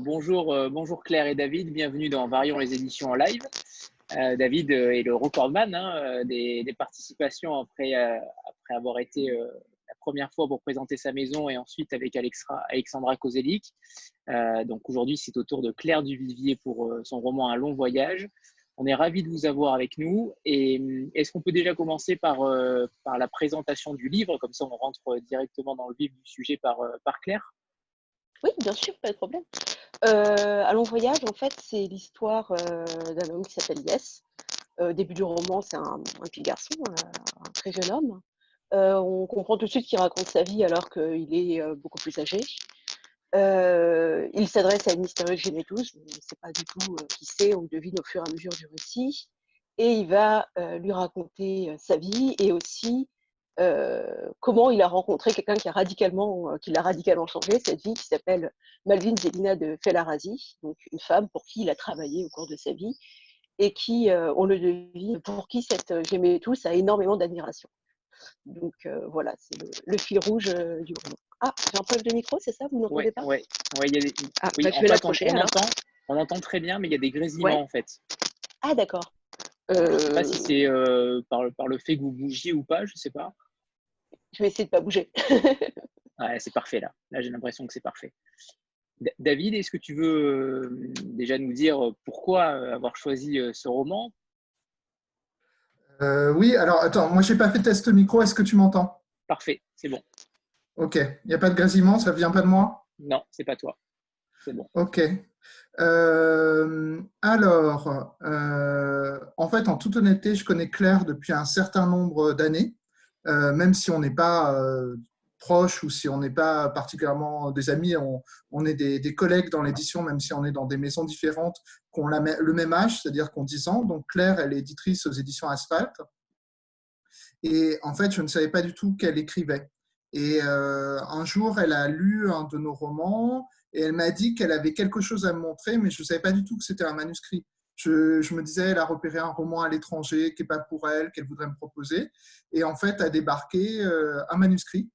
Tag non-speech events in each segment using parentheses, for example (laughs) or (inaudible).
Bonjour, euh, bonjour Claire et David, bienvenue dans Varions les éditions en live. Euh, David euh, est le recordman hein, des, participations après, après avoir été la première fois pour présenter sa maison et ensuite avec Alexandra Kozelik. donc aujourd'hui, c'est au tour de Claire Duvivier pour son roman Un long voyage. On est ravis de vous avoir avec nous. Et est-ce qu'on peut déjà commencer par, par la présentation du livre? Comme ça, on rentre directement dans le vif du sujet par, par Claire. Oui, bien sûr, pas de problème. Euh, Long voyage, en fait, c'est l'histoire euh, d'un homme qui s'appelle Yes. Euh, début du roman, c'est un, petit garçon, un très jeune homme. Euh, on comprend tout de suite qu'il raconte sa vie alors qu'il est beaucoup plus âgé. il s'adresse à une mystérieuse Génétus, on ne sait pas du tout qui c'est, on devine au fur et à mesure du récit. Et il va lui raconter sa vie et aussi euh, comment il a rencontré quelqu'un qui a radicalement, euh, qui l'a radicalement changé, cette vie qui s'appelle Malvin Zelina de Felarazi, donc une femme pour qui il a travaillé au cours de sa vie et qui, euh, on le devine, pour qui cette J'aimais tous a énormément d'admiration. Donc voilà, c'est le, fil rouge du roman. Ah, j'ai un problème de micro, c'est ça? Vous n'entendez pas? Oui, ouais, il y a des... ah, oui, bah, vais l'approcher. On, entend, on entend très bien, mais il y a des grésillements en fait. Ah d'accord. Je ne sais pas si c'est par, par, le fait que vous bougiez ou pas, je ne sais pas je vais essayer de ne pas bouger. (laughs) ouais, c'est parfait là. Là, j'ai l'impression que c'est parfait. David, est-ce que tu veux euh, déjà nous dire pourquoi euh, avoir choisi euh, ce roman? Oui, alors attends, moi, je n'ai pas fait test micro. Est-ce que tu m'entends? Parfait, c'est bon. Ok. Il n'y a pas de grésillement Ça ne vient pas de moi? Non, c'est pas toi. C'est bon. Ok. alors, en fait, en toute honnêteté, je connais Claire depuis un certain nombre d'années. Euh, même si on n'est pas euh, proche ou si on n'est pas particulièrement des amis, on, est des, collègues dans l'édition, même si on est dans des maisons différentes, qu'on a le même âge, c'est-à-dire qu'on 10 ans. Donc Claire, elle est éditrice aux éditions Asphalt. Et en fait, je ne savais pas du tout qu'elle écrivait. Et euh, un jour, elle a lu un de nos romans et elle m'a dit qu'elle avait quelque chose à me montrer, mais je ne savais pas du tout que c'était un manuscrit. Je, me disais, elle a repéré un roman à l'étranger qui n'est pas pour elle, qu'elle voudrait me proposer. Et en fait, a débarqué euh, un manuscrit.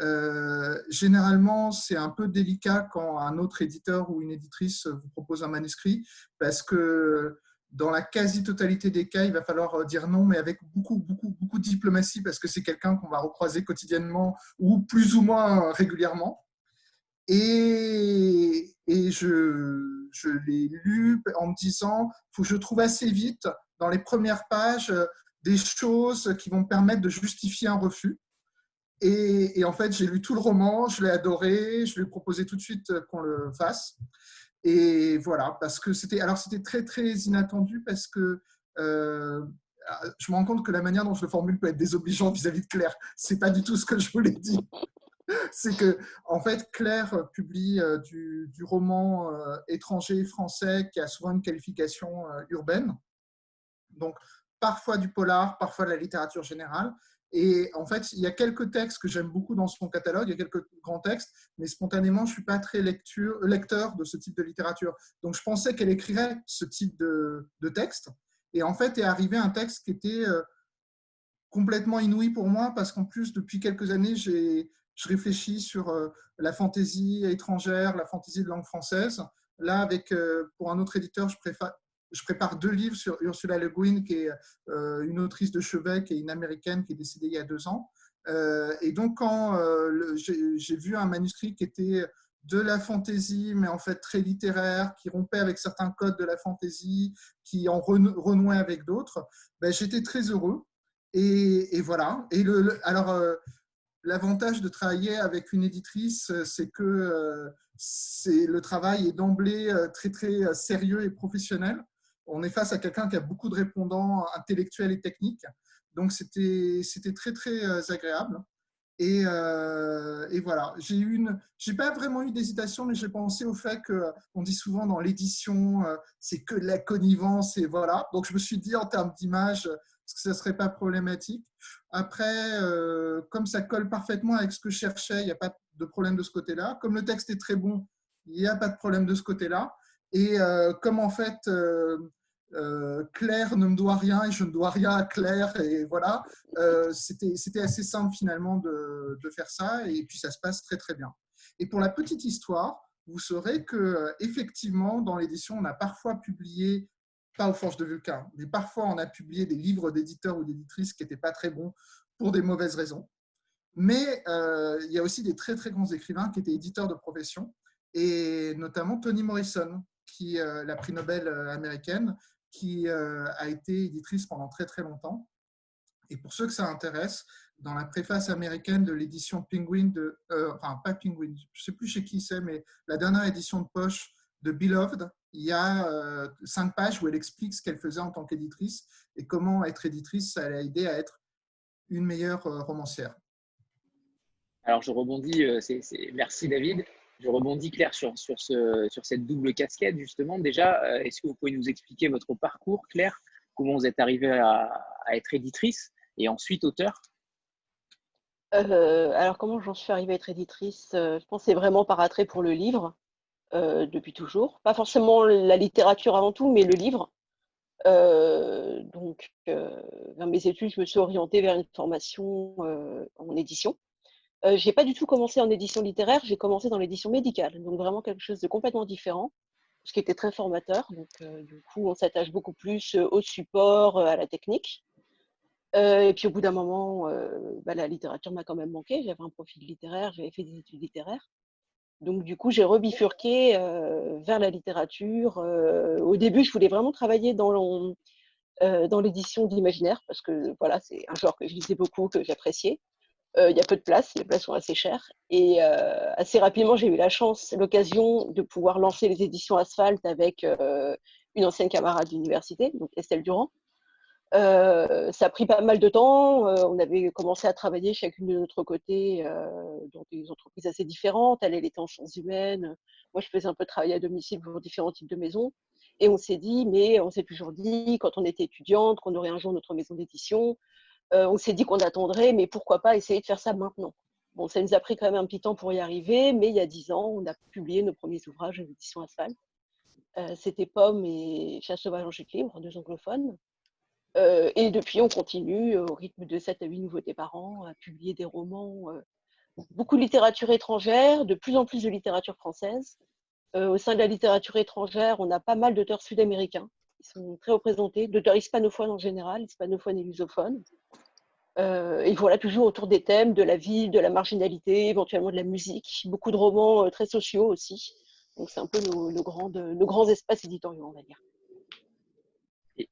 Euh, généralement, c'est un peu délicat quand un autre éditeur ou une éditrice vous propose un manuscrit parce que dans la quasi-totalité des cas, il va falloir dire non, mais avec beaucoup, beaucoup, beaucoup de diplomatie parce que c'est quelqu'un qu'on va recroiser quotidiennement ou plus ou moins régulièrement. Et, je, l'ai lu en me disant, faut que je trouve assez vite, dans les premières pages, euh, des choses qui vont me permettre de justifier un refus. Et, en fait, j'ai lu tout le roman, je l'ai adoré, je lui ai proposé tout de suite qu'on le fasse. Et voilà, parce que c'était, alors c'était très très inattendu parce que euh, je me rends compte que la manière dont je le formule peut être désobligeante vis-à-vis de Claire. C'est pas du tout ce que je voulais dire. (laughs) c'est que, en fait, Claire publie euh, du, roman euh, étranger français qui a souvent une qualification euh, urbaine. Donc, parfois du polar, parfois de la littérature générale. Et en fait, il y a quelques textes que j'aime beaucoup dans son catalogue, il y a quelques grands textes, mais spontanément, je ne suis pas très lecteur de ce type de littérature. Donc, je pensais qu'elle écrirait ce type de, de, texte. Et en fait, est arrivé un texte qui était complètement inouï pour moi, parce qu'en plus, depuis quelques années, j'ai je réfléchis sur euh, la fantaisie étrangère, la fantaisie de langue française. Là, avec, euh, pour un autre éditeur, je, prépare deux livres sur Ursula Le Guin, qui est euh, une autrice de chevet, qui est une américaine qui est décédée il y a deux ans. et donc, quand j'ai vu un manuscrit qui était de la fantaisie, mais en fait très littéraire, qui rompait avec certains codes de la fantaisie, qui en renouait avec d'autres, ben, j'étais très heureux. Et, voilà. Et alors, L'avantage de travailler avec une éditrice, euh, c'est que euh, le travail est d'emblée euh, très très sérieux et professionnel. On est face à quelqu'un qui a beaucoup de répondants intellectuels et techniques, donc c'était très très agréable. Et, et, voilà, j'ai une, j'ai pas vraiment eu d'hésitation, mais j'ai pensé au fait que on dit souvent dans l'édition, c'est que de la connivence et voilà. Donc je me suis dit en termes d'image, est-ce que ça ne serait pas problématique Après, euh, comme ça colle parfaitement avec ce que je cherchais, il n'y a pas de problème de ce côté-là. Comme le texte est très bon, il n'y a pas de problème de ce côté-là. Et euh, comme en fait, euh, Claire ne me doit rien et je ne dois rien à Claire, et voilà, c'était assez simple finalement de, de, faire ça, et puis ça se passe très très bien. Et pour la petite histoire, vous saurez que effectivement, dans l'édition, on a parfois publié, pas aux forges de Vulcain, mais parfois on a publié des livres d'éditeurs ou d'éditrices qui n'étaient pas très bons pour des mauvaises raisons. Mais euh, il y a aussi des très très grands écrivains qui étaient éditeurs de profession, et notamment Toni Morrison, qui euh, la prix Nobel euh, américaine, qui a été éditrice pendant très très longtemps. Et pour ceux que ça intéresse, dans la préface américaine de l'édition Penguin, de, enfin pas Penguin, je ne sais plus chez qui c'est, mais la dernière édition de poche de Beloved, il y a cinq pages où elle explique ce qu'elle faisait en tant qu'éditrice et comment être éditrice, ça l'a aidé à être une meilleure romancière. Alors, je rebondis, euh, merci David. Je rebondis Claire sur, sur, ce, sur cette double casquette, justement. Déjà, euh, est-ce que vous pouvez nous expliquer votre parcours, Claire? Comment vous êtes arrivée à, être éditrice et ensuite auteur euh, Alors, comment j'en suis arrivée à être éditrice? Je pense que c'est vraiment par attrait pour le livre, depuis toujours. Pas forcément la littérature avant tout, mais le livre. donc, dans mes études, je me suis orientée vers une formation en édition. Euh, j'ai pas du tout commencé en édition littéraire, j'ai commencé dans l'édition médicale, donc vraiment quelque chose de complètement différent, ce qui était très formateur. Donc, euh, du coup, on s'attache beaucoup plus euh, au support, à la technique. et puis, au bout d'un moment, bah, la littérature m'a quand même manqué. J'avais un profil littéraire, j'avais fait des études littéraires. Donc, du coup, j'ai rebifurqué vers la littérature. au début, je voulais vraiment travailler dans dans l'édition d'imaginaire parce que voilà, c'est un genre que je lisais beaucoup, que j'appréciais. Euh, il y a peu de place, les places sont assez chères. Et euh, assez rapidement, j'ai eu la chance, l'occasion de pouvoir lancer les éditions Asphalt avec euh, une ancienne camarade d'université, donc Estelle Durand. Ça a pris pas mal de temps. on avait commencé à travailler chacune de notre côté dans des entreprises assez différentes. Elle, elle était en sciences humaines. Moi, je faisais un peu de travail à domicile pour différents types de maisons. Et on s'est dit, mais on s'est toujours dit, quand on était étudiante, qu'on aurait un jour notre maison d'édition. Euh, on s'est dit qu'on attendrait, mais pourquoi pas essayer de faire ça maintenant? Bon, ça nous a pris quand même un petit temps pour y arriver, mais il y a dix ans, on a publié nos premiers ouvrages en édition Asphalte. Euh, C'était Pomme et Chasse sauvage en chute deux anglophones. Euh, et depuis, on continue au rythme de 7 à 8 nouveautés par an, à publier des romans, beaucoup de littérature étrangère, de plus en plus de littérature française. au sein de la littérature étrangère, on a pas mal d'auteurs sud-américains qui sont très représentés, d'auteurs hispanophones en général, hispanophones et lusophones. Euh, et voilà, toujours autour des thèmes de la ville, de la marginalité, éventuellement de la musique, beaucoup de romans euh, très sociaux aussi. Donc c'est un peu nos, nos, nos, grands espaces éditoriaux, on va dire.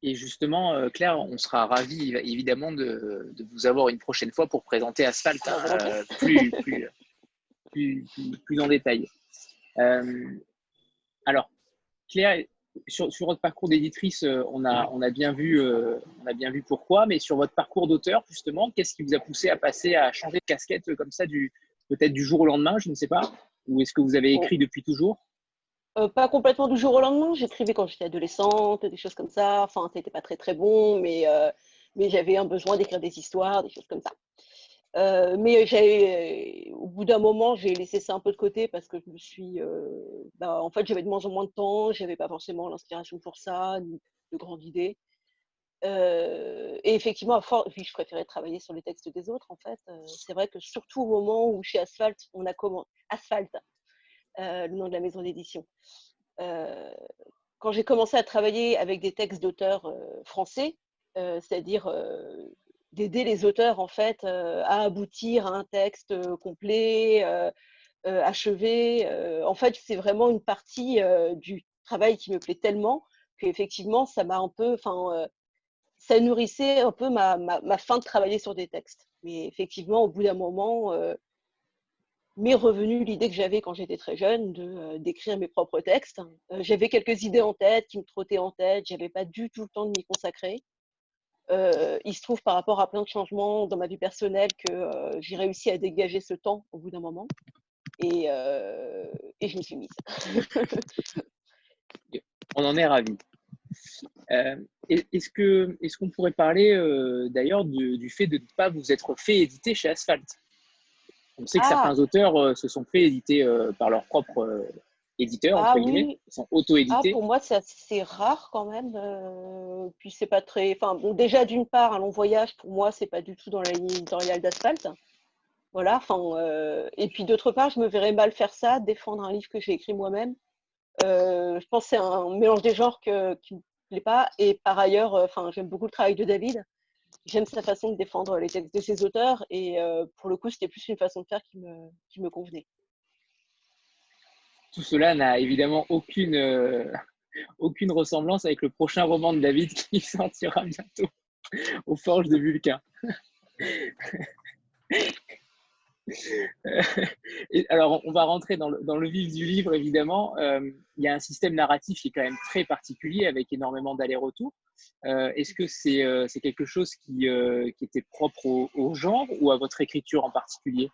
Et, justement, euh, Claire, on sera ravis évidemment de, de, vous avoir une prochaine fois pour présenter Asphalt hein, plus, plus, plus, plus, en détail. alors, Claire, sur, votre parcours d'éditrice, euh, on a, on, a bien vu, euh, on a bien vu pourquoi, mais sur votre parcours d'auteur, justement, qu'est-ce qui vous a poussé à passer à changer de casquette comme ça, du, peut-être du jour au lendemain, je ne sais pas Ou est-ce que vous avez écrit depuis toujours? Euh, Pas complètement du jour au lendemain. J'écrivais quand j'étais adolescente, des choses comme ça. Enfin, ça n'était pas très très bon, mais, mais j'avais un besoin d'écrire des histoires, des choses comme ça. Euh, mais au bout d'un moment, j'ai laissé ça un peu de côté parce que je me suis, euh, bah, en fait, j'avais de moins en moins de temps, j'avais pas forcément l'inspiration pour ça, ni de grandes idées. Euh, et effectivement, à je préférais travailler sur les textes des autres, en fait. c'est vrai que surtout au moment où chez Asphalt, on a comment Asphalt, le nom de la maison d'édition. quand j'ai commencé à travailler avec des textes d'auteurs français, c'est-à-dire d'aider les auteurs en fait euh, à aboutir à un texte euh, complet, euh, achevé. en fait, c'est vraiment une partie du travail qui me plaît tellement qu'effectivement, ça m'a un peu, enfin, ça nourrissait un peu ma, ma, fin de travailler sur des textes. Mais effectivement, au bout d'un moment, m'est revenue l'idée que j'avais quand j'étais très jeune de d'écrire mes propres textes. j'avais quelques idées en tête qui me trottaient en tête, j'avais pas du tout le temps de m'y consacrer. Euh, il se trouve par rapport à plein de changements dans ma vie personnelle que euh, j'ai réussi à dégager ce temps au bout d'un moment. Et, euh, et, je me suis mise. (laughs) On en est ravis. est-ce qu'on est qu'on pourrait parler d'ailleurs du, fait de ne pas vous être fait éditer chez Asphalt? On sait que ah. certains auteurs se sont fait éditer par leur propre éditeurs, ah, oui. sont auto-édités. Ah, pour moi, c'est rare quand même. Euh, puis c'est pas très. Enfin, bon, déjà d'une part, un long voyage, pour moi, c'est pas du tout dans la ligne éditoriale d'asphalte. Voilà, enfin, et puis d'autre part, je me verrais mal faire ça, défendre un livre que j'ai écrit moi-même. je pense que c'est un mélange des genres qui ne me plaît pas. Et par ailleurs, enfin, j'aime beaucoup le travail de David. J'aime sa façon de défendre les textes de ses auteurs. Et pour le coup, c'était plus une façon de faire qui me, qui me convenait. Tout cela n'a évidemment aucune, aucune ressemblance avec le prochain roman de David qui (laughs) sortira bientôt aux Forges de Vulcain. (laughs) alors, on va rentrer dans le, vif du livre, évidemment. Euh, il y a un système narratif qui est quand même très particulier, avec énormément d'allers-retours. Euh, est-ce que c'est euh, quelque chose qui, était propre au, genre ou à votre écriture en particulier?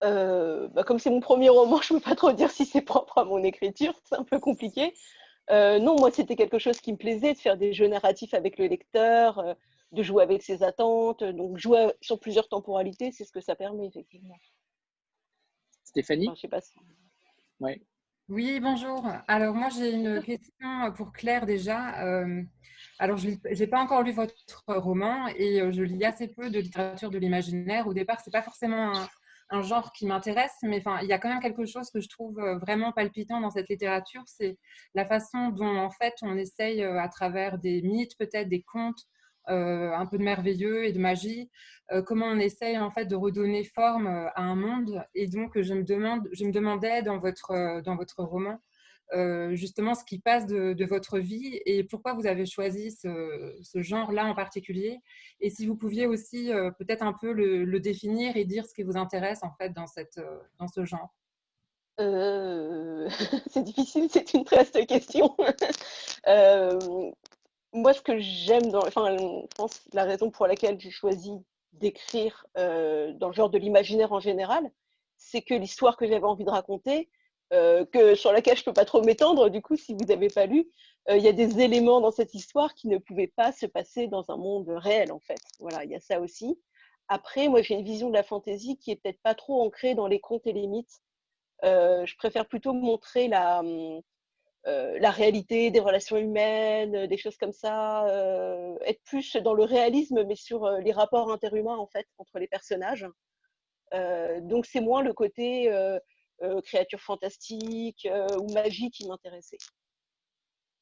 Bah, Comme c'est mon premier roman, (laughs) je ne peux pas trop dire si c'est propre à mon écriture, c'est un peu compliqué. non, moi, c'était quelque chose qui me plaisait, de faire des jeux narratifs avec le lecteur, de jouer avec ses attentes. Donc, jouer sur plusieurs temporalités, c'est ce que ça permet, effectivement. Stéphanie? Je sais pas Oui, bonjour. Alors, moi, j'ai une question pour Claire déjà. Euh, alors, je n'ai pas encore lu votre roman et euh, je lis assez peu de littérature de l'imaginaire. Au départ, ce n'est pas forcément un, genre qui m'intéresse, mais enfin, il y a quand même quelque chose que je trouve euh, vraiment palpitant dans cette littérature, c'est la façon dont, en fait, on essaye, à travers des mythes, peut-être des contes, un peu de merveilleux et de magie, euh, comment on essaye en fait de redonner forme euh, à un monde. Et donc, je me, demande, je me demandais dans votre, dans votre roman justement ce qui passe de, votre vie et pourquoi vous avez choisi ce, genre-là en particulier. Et si vous pouviez aussi peut-être un peu le, définir et dire ce qui vous intéresse en fait dans, cette, dans ce genre. (laughs) c'est difficile, c'est une très question (laughs) moi, ce que j'aime dans. Enfin, je pense la raison pour laquelle j'ai choisi d'écrire euh, dans le genre de l'imaginaire en général, c'est que l'histoire que j'avais envie de raconter, euh, que, sur laquelle je ne peux pas trop m'étendre, du coup, si vous n'avez pas lu, euh, il y a des éléments dans cette histoire qui ne pouvaient pas se passer dans un monde réel, en fait. Voilà, il y a ça aussi. Après, moi, j'ai une vision de la fantaisie qui est peut-être pas trop ancrée dans les contes et les mythes. je préfère plutôt montrer la, hum, euh, la réalité des relations humaines, euh, des choses comme ça, euh, être plus dans le réalisme, mais sur les rapports interhumains en fait entre les personnages. donc c'est moins le côté créature fantastique ou magie qui m'intéressait.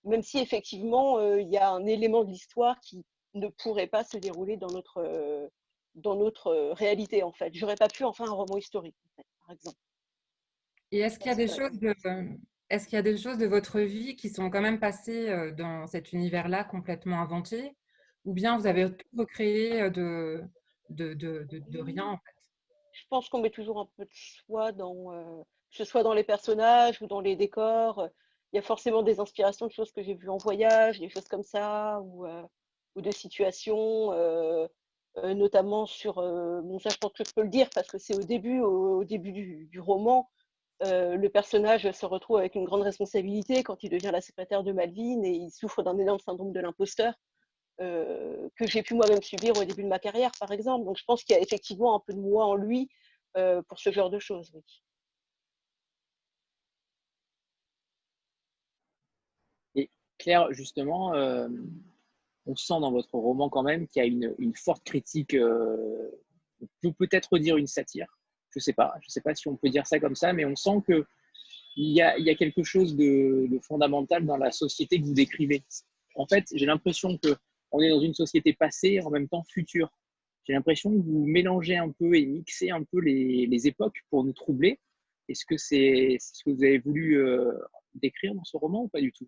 Même si effectivement il y a un élément de l'histoire qui ne pourrait pas se dérouler dans notre dans notre réalité en fait. J'aurais pas pu en faire un roman historique par exemple. Et est-ce qu'il y a des choses de, est-ce qu'il y a des choses de votre vie qui sont quand même passées dans cet univers-là complètement inventé? Ou bien vous avez tout recréé de, de, de, rien en fait? Je pense qu'on met toujours un peu de soi dans, euh, que ce soit dans les personnages ou dans les décors. Il y a forcément des inspirations de choses que j'ai vues en voyage, des choses comme ça, ou, ou de situations, notamment sur. bon, ça, je pense que je peux le dire parce que c'est au début, au, début du, du roman euh, le personnage se retrouve avec une grande responsabilité quand il devient la secrétaire de Malvin et il souffre d'un énorme syndrome de l'imposteur euh, que j'ai pu moi-même subir au début de ma carrière, par exemple. Donc je pense qu'il y a effectivement un peu de moi en lui euh, pour ce genre de choses. Et Claire, justement, on sent dans votre roman quand même qu'il y a une, une forte critique, on peut peut-être dire une satire, je sais pas, je sais pas si on peut dire ça comme ça, mais on sent que il y a, quelque chose de, fondamental dans la société que vous décrivez. En fait, j'ai l'impression que on est dans une société passée en même temps future. J'ai l'impression que vous mélangez un peu et mixez un peu les, époques pour nous troubler. Est-ce que c'est ce que vous avez voulu euh, décrire dans ce roman ou pas du tout?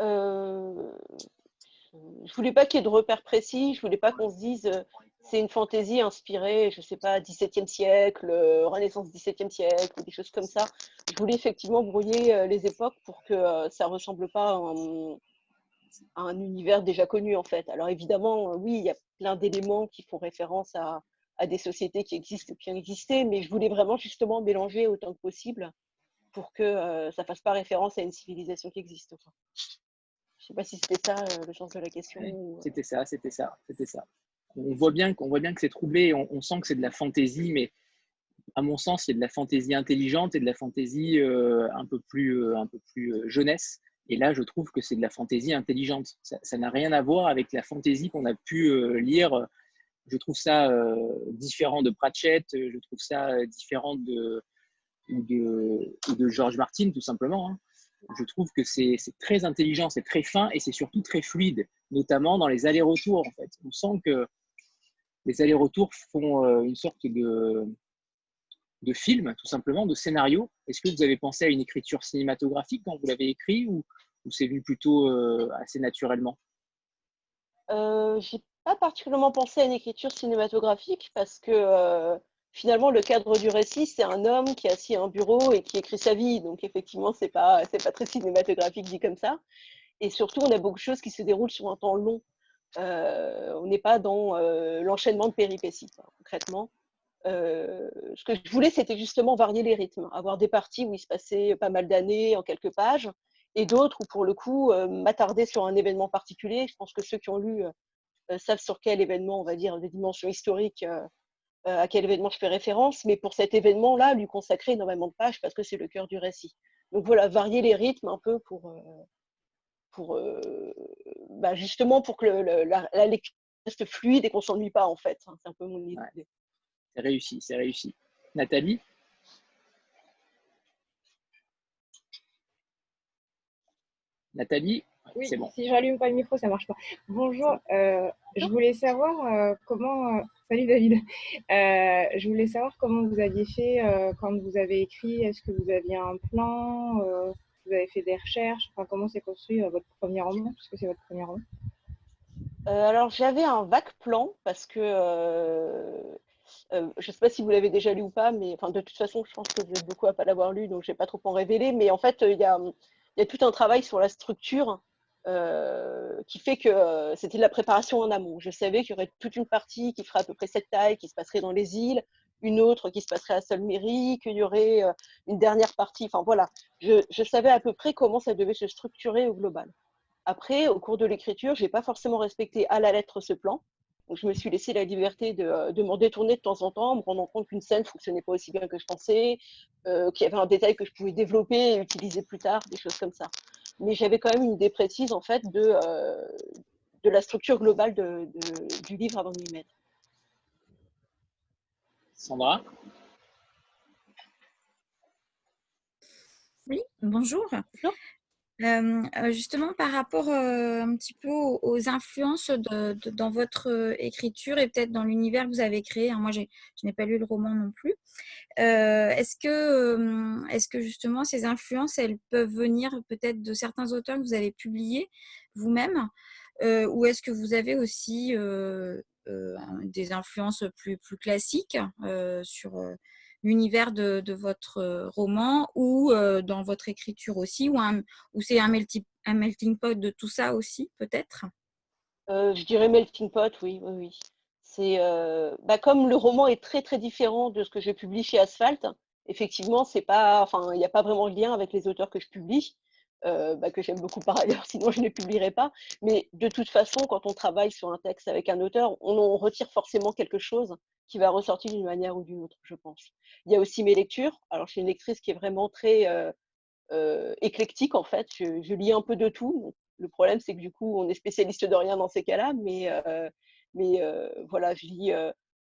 Euh, Je voulais pas qu'il y ait de repères précis. Je voulais pas qu'on se dise euh, c'est une fantaisie inspirée, je sais pas, 17e siècle, euh, Renaissance 17e siècle, ou des choses comme ça. Je voulais effectivement brouiller euh, les époques pour que euh, ça ressemble pas à un, univers déjà connu, en fait. Alors évidemment, oui, il y a plein d'éléments qui font référence à, des sociétés qui existent qui ont existé, mais je voulais vraiment justement mélanger autant que possible pour que ça ne fasse pas référence à une civilisation qui existe. Je ne sais pas si c'était ça le sens de la question. C'était ça, c'était ça, c'était ça on voit bien qu'on voit bien que c'est troublé, on, sent que c'est de la fantaisie, mais à mon sens, c'est de la fantaisie intelligente et de la fantaisie euh, un peu plus, euh, un peu plus euh, jeunesse. Et là, je trouve que c'est de la fantaisie intelligente. Ça n'a rien à voir avec la fantaisie qu'on a pu lire je trouve ça différent de Pratchett, je trouve ça différent de, de, de George Martin, tout simplement. Hein. Je trouve que c'est très intelligent, c'est très fin et c'est surtout très fluide, notamment dans les allers-retours. En fait. On sent que les allers-retours font une sorte de, de film, tout simplement, de scénario. Est-ce que vous avez pensé à une écriture cinématographique quand vous l'avez écrit ou, c'est venu plutôt euh, assez naturellement? Euh, J'ai pas particulièrement pensé à une écriture cinématographique parce que euh, finalement le cadre du récit c'est un homme qui est assis à un bureau et qui écrit sa vie. Donc effectivement c'est pas c'est pas très cinématographique dit comme ça. Et surtout on a beaucoup de choses qui se déroulent sur un temps long. on n'est pas dans l'enchaînement de péripéties concrètement. Euh, ce que je voulais, c'était justement varier les rythmes, avoir des parties où il se passait pas mal d'années en quelques pages, et d'autres où, pour le coup, euh, m'attarder sur un événement particulier. Je pense que ceux qui ont lu euh, savent sur quel événement, on va dire, des dimensions historiques, à quel événement je fais référence, mais pour cet événement-là, lui consacrer énormément de pages parce que c'est le cœur du récit. Donc voilà, varier les rythmes un peu pour, pour bah, justement pour que la, lecture reste fluide et qu'on s'ennuie pas en fait. C'est un peu mon idée. C'est réussi, c'est réussi. Nathalie? Nathalie? Oui, c'est bon. si j'allume pas le micro, ça marche pas. Bonjour, euh, je voulais savoir euh, comment. Euh, salut David. je voulais savoir comment vous aviez fait quand vous avez écrit. Est-ce que vous aviez un plan Vous avez fait des recherches Enfin, comment s'est construit votre premier roman Puisque c'est votre premier roman? alors j'avais un vague plan parce que euh, je ne sais pas si vous l'avez déjà lu ou pas, mais enfin, de toute façon, je pense que vous êtes beaucoup à pas l'avoir lu, donc je ne vais pas trop en révéler. Mais en fait, il y a, tout un travail sur la structure euh, qui fait que euh, c'était de la préparation en amont. Je savais qu'il y aurait toute une partie qui ferait à peu près cette taille, qui se passerait dans les îles, une autre qui se passerait à Solmery, qu'il y aurait une dernière partie. Enfin voilà, je, savais à peu près comment ça devait se structurer au global. Après, au cours de l'écriture, je n'ai pas forcément respecté à la lettre ce plan. Donc, je me suis laissé la liberté de, euh, de m'en détourner de temps en temps, me rendant compte qu'une scène ne fonctionnait pas aussi bien que je pensais, euh, qu'il y avait un détail que je pouvais développer et utiliser plus tard, des choses comme ça. Mais j'avais quand même une idée précise en fait de, euh, de la structure globale de, du livre avant de m'y mettre. Sandra? Oui, bonjour. bonjour. Euh, justement, par rapport un petit peu aux, influences dans votre écriture et peut-être dans l'univers que vous avez créé, hein, moi je n'ai pas lu le roman non plus, est-ce que, est que justement ces influences, elles peuvent venir peut-être de certains auteurs que vous avez publiés vous-même ou est-ce que vous avez aussi des influences plus classiques sur l'univers de, votre euh, roman ou euh, dans votre écriture aussi, ou, ou c'est un, melting, pot de tout ça aussi, peut-être? Euh, Je dirais melting pot, oui. oui. C'est bah, comme le roman est très très différent de ce que je publie chez Asphalt. Effectivement, c'est pas, enfin, il n'y a pas vraiment de lien avec les auteurs que je publie. Bah, que j'aime beaucoup par ailleurs, (laughs) sinon je ne publierai pas. Mais de toute façon, quand on travaille sur un texte avec un auteur, on retire forcément quelque chose qui va ressortir d'une manière ou d'une autre, je pense. Il y a aussi mes lectures. Alors, je suis une lectrice qui est vraiment très euh, euh, éclectique, en fait. Je, lis un peu de tout. le problème, c'est que du coup, on est spécialiste de rien dans ces cas-là. Mais, euh, mais voilà, je lis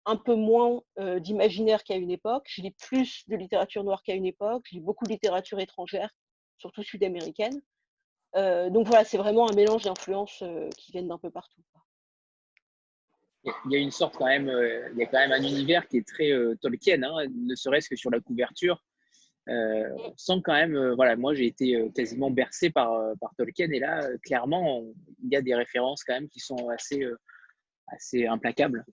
un peu moins d'imaginaire qu'à une époque. Je lis plus de littérature noire qu'à une époque. Je lis beaucoup de littérature étrangère, surtout sud-américaine. donc voilà, c'est vraiment un mélange d'influences qui viennent d'un peu partout il y a une sorte quand même, euh, il y a quand même un univers qui est très euh, Tolkien, hein, ne serait-ce que sur la couverture. Euh, on sent quand même, voilà, moi j'ai été quasiment bercé par, par Tolkien et là, clairement, il y a des références quand même qui sont assez, assez implacables.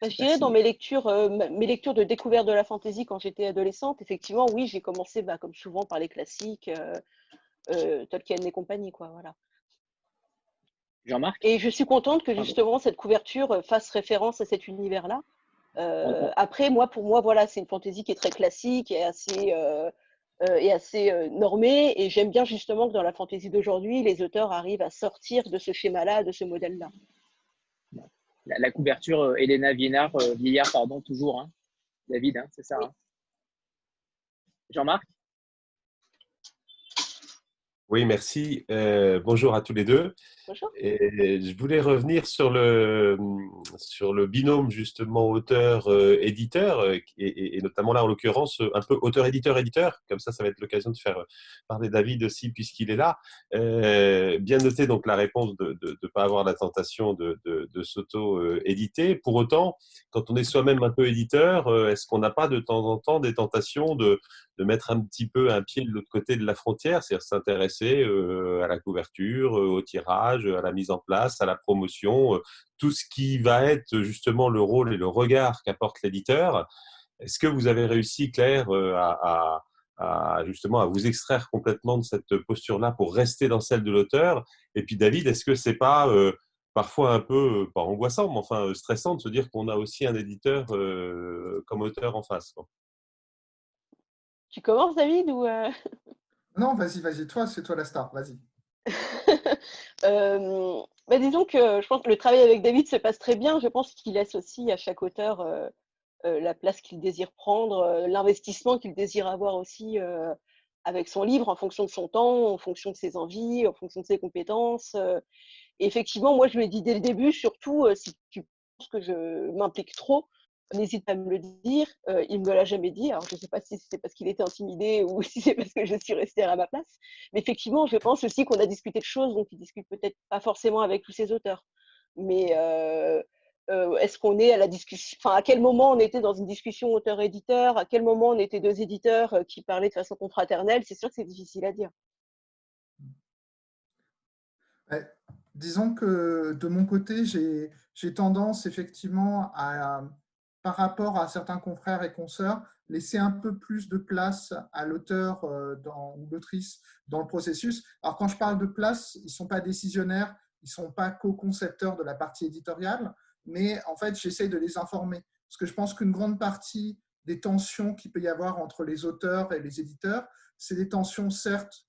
Bah, je dirais dans mes lectures, mes lectures de découverte de la fantaisie quand j'étais adolescente, effectivement, oui, j'ai commencé bah, comme souvent par les classiques, Tolkien et compagnie, quoi, voilà. Jean-Marc Et je suis contente que justement cette couverture euh, fasse référence à cet univers-là. Euh, après, moi, pour moi, voilà, c'est une fantaisie qui est très classique et assez, euh, et assez normée. Et j'aime bien justement que dans la fantaisie d'aujourd'hui, les auteurs arrivent à sortir de ce schéma-là, de ce modèle-là. La, couverture, Elena Viennard, Vieillard, pardon, toujours, hein. David, hein, c'est ça. Hein. Jean-Marc? Oui, merci. bonjour à tous les deux. Je voulais revenir sur le, sur le binôme justement auteur-éditeur, euh, et, notamment là en l'occurrence un peu auteur-éditeur-éditeur. Comme ça, ça va être l'occasion de faire parler David aussi puisqu'il est là. Euh, bien noter donc la réponse de ne pas avoir la tentation de, de, de s'auto-éditer. Pour autant, quand on est soi-même un peu éditeur, euh, est-ce qu'on n'a pas de temps en temps des tentations de, de mettre un petit peu un pied de l'autre côté de la frontière, c'est-à-dire s'intéresser à la couverture, au tirage à la mise en place, à la promotion, euh, tout ce qui va être justement le rôle et le regard qu'apporte l'éditeur. Est-ce que vous avez réussi, Claire, euh, à, justement à vous extraire complètement de cette posture-là pour rester dans celle de l'auteur? Et puis David, est-ce que c'est pas euh, parfois un peu, pas angoissant, mais enfin stressant de se dire qu'on a aussi un éditeur comme auteur en face Tu commences, David ou Non, vas-y, vas-y, toi, c'est toi la star, vas-y. (laughs) Euh, bah, disons que je pense que le travail avec David se passe très bien. Je pense qu'il laisse aussi à chaque auteur euh, euh, la place qu'il désire prendre, l'investissement qu'il désire avoir aussi avec son livre en fonction de son temps, en fonction de ses envies, en fonction de ses compétences. Effectivement, moi, je lui ai dit dès le début, surtout si tu penses que je m'implique trop, n'hésite pas à me le dire. Euh, il ne me l'a jamais dit. Alors, je ne sais pas si c'est parce qu'il était intimidé (laughs) ou si c'est parce que je suis restée à ma place. Mais effectivement, je pense aussi qu'on a discuté de choses dont il discute peut-être pas forcément avec tous ses auteurs. Mais euh, euh, est-ce qu'on est à la discussion Enfin, à quel moment on était dans une discussion auteur-éditeur? À quel moment on était deux éditeurs qui parlaient de façon confraternelle? C'est sûr que c'est difficile à dire. disons que de mon côté, j'ai tendance effectivement à par rapport à certains confrères et consoeurs, laisser un peu plus de place à l'auteur euh, ou l'autrice dans le processus. Alors quand je parle de place, ils ne sont pas décisionnaires, ils ne sont pas co-concepteurs de la partie éditoriale, mais en fait j'essaie de les informer. Parce que je pense qu'une grande partie des tensions qu'il peut y avoir entre les auteurs et les éditeurs, c'est des tensions certes